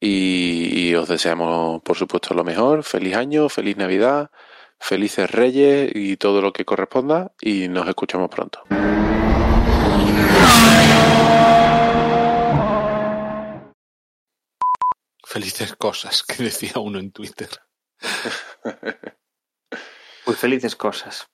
y, y os deseamos, por supuesto, lo mejor. Feliz año, feliz Navidad felices reyes y todo lo que corresponda y nos escuchamos pronto. Felices cosas que decía uno en Twitter. Pues felices cosas.